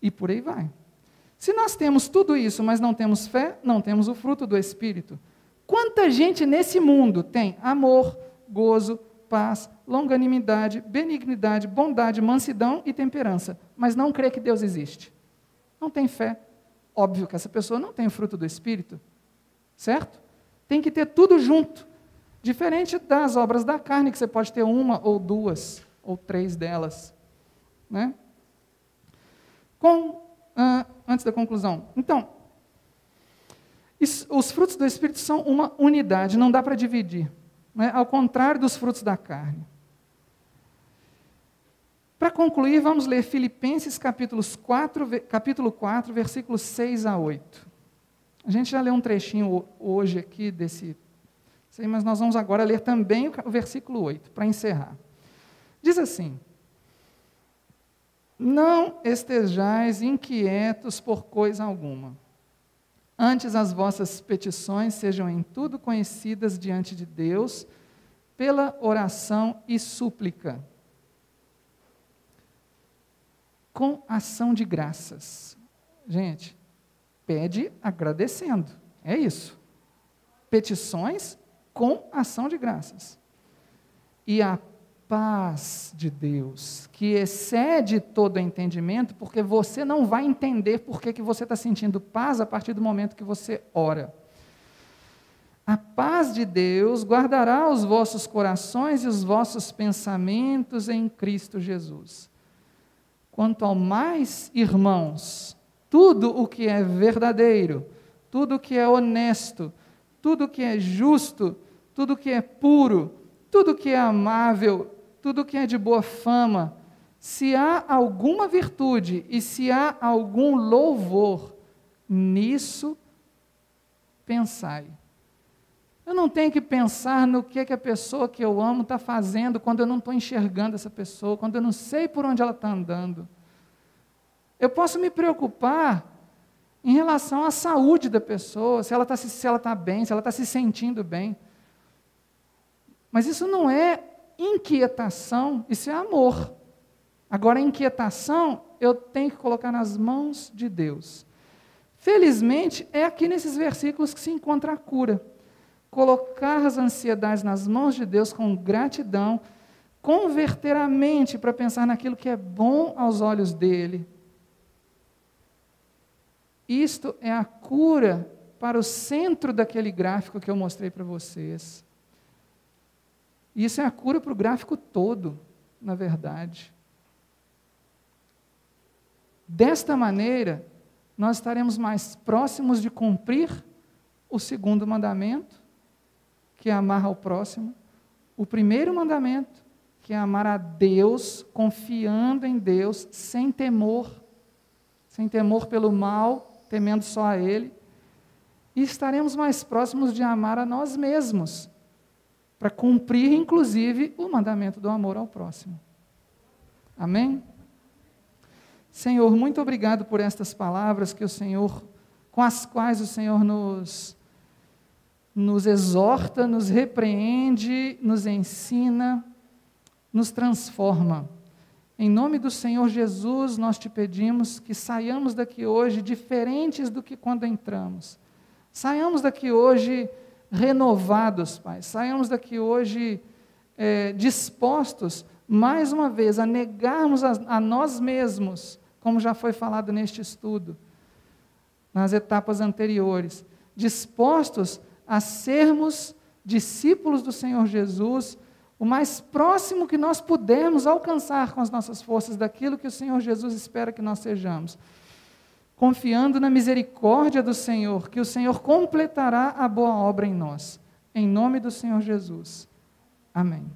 E por aí vai. Se nós temos tudo isso, mas não temos fé, não temos o fruto do Espírito. Quanta gente nesse mundo tem amor, gozo, paz, longanimidade, benignidade, bondade, mansidão e temperança, mas não crê que Deus existe. Não tem fé. Óbvio que essa pessoa não tem o fruto do Espírito, certo? Tem que ter tudo junto. Diferente das obras da carne, que você pode ter uma ou duas ou três delas. Né? Com, ah, antes da conclusão. Então, os frutos do Espírito são uma unidade, não dá para dividir né, ao contrário dos frutos da carne. Para concluir, vamos ler Filipenses capítulos 4, capítulo 4, versículos 6 a 8. A gente já leu um trechinho hoje aqui desse, mas nós vamos agora ler também o versículo 8, para encerrar. Diz assim: Não estejais inquietos por coisa alguma Antes as vossas petições sejam em tudo conhecidas diante de Deus, pela oração e súplica, com ação de graças. Gente, pede agradecendo, é isso. Petições com ação de graças. E a paz de Deus, que excede todo entendimento, porque você não vai entender por que, que você está sentindo paz a partir do momento que você ora. A paz de Deus guardará os vossos corações e os vossos pensamentos em Cristo Jesus. Quanto ao mais, irmãos, tudo o que é verdadeiro, tudo o que é honesto, tudo o que é justo, tudo o que é puro, tudo o que é amável tudo que é de boa fama, se há alguma virtude e se há algum louvor, nisso pensai. Eu não tenho que pensar no que, que a pessoa que eu amo está fazendo quando eu não estou enxergando essa pessoa, quando eu não sei por onde ela está andando. Eu posso me preocupar em relação à saúde da pessoa, se ela está tá bem, se ela está se sentindo bem. Mas isso não é inquietação, isso é amor. Agora, inquietação eu tenho que colocar nas mãos de Deus. Felizmente, é aqui nesses versículos que se encontra a cura. Colocar as ansiedades nas mãos de Deus com gratidão, converter a mente para pensar naquilo que é bom aos olhos dele. Isto é a cura para o centro daquele gráfico que eu mostrei para vocês. Isso é a cura para o gráfico todo, na verdade. Desta maneira, nós estaremos mais próximos de cumprir o segundo mandamento, que é amar ao próximo, o primeiro mandamento, que é amar a Deus, confiando em Deus, sem temor, sem temor pelo mal, temendo só a Ele, e estaremos mais próximos de amar a nós mesmos, para cumprir, inclusive, o mandamento do amor ao próximo. Amém? Senhor, muito obrigado por estas palavras que o Senhor, com as quais o Senhor nos, nos exorta, nos repreende, nos ensina, nos transforma. Em nome do Senhor Jesus, nós te pedimos que saiamos daqui hoje diferentes do que quando entramos. Saiamos daqui hoje renovados, Pai. Saiamos daqui hoje é, dispostos, mais uma vez, a negarmos a, a nós mesmos, como já foi falado neste estudo, nas etapas anteriores, dispostos a sermos discípulos do Senhor Jesus, o mais próximo que nós pudermos alcançar com as nossas forças daquilo que o Senhor Jesus espera que nós sejamos confiando na misericórdia do Senhor, que o Senhor completará a boa obra em nós. Em nome do Senhor Jesus. Amém.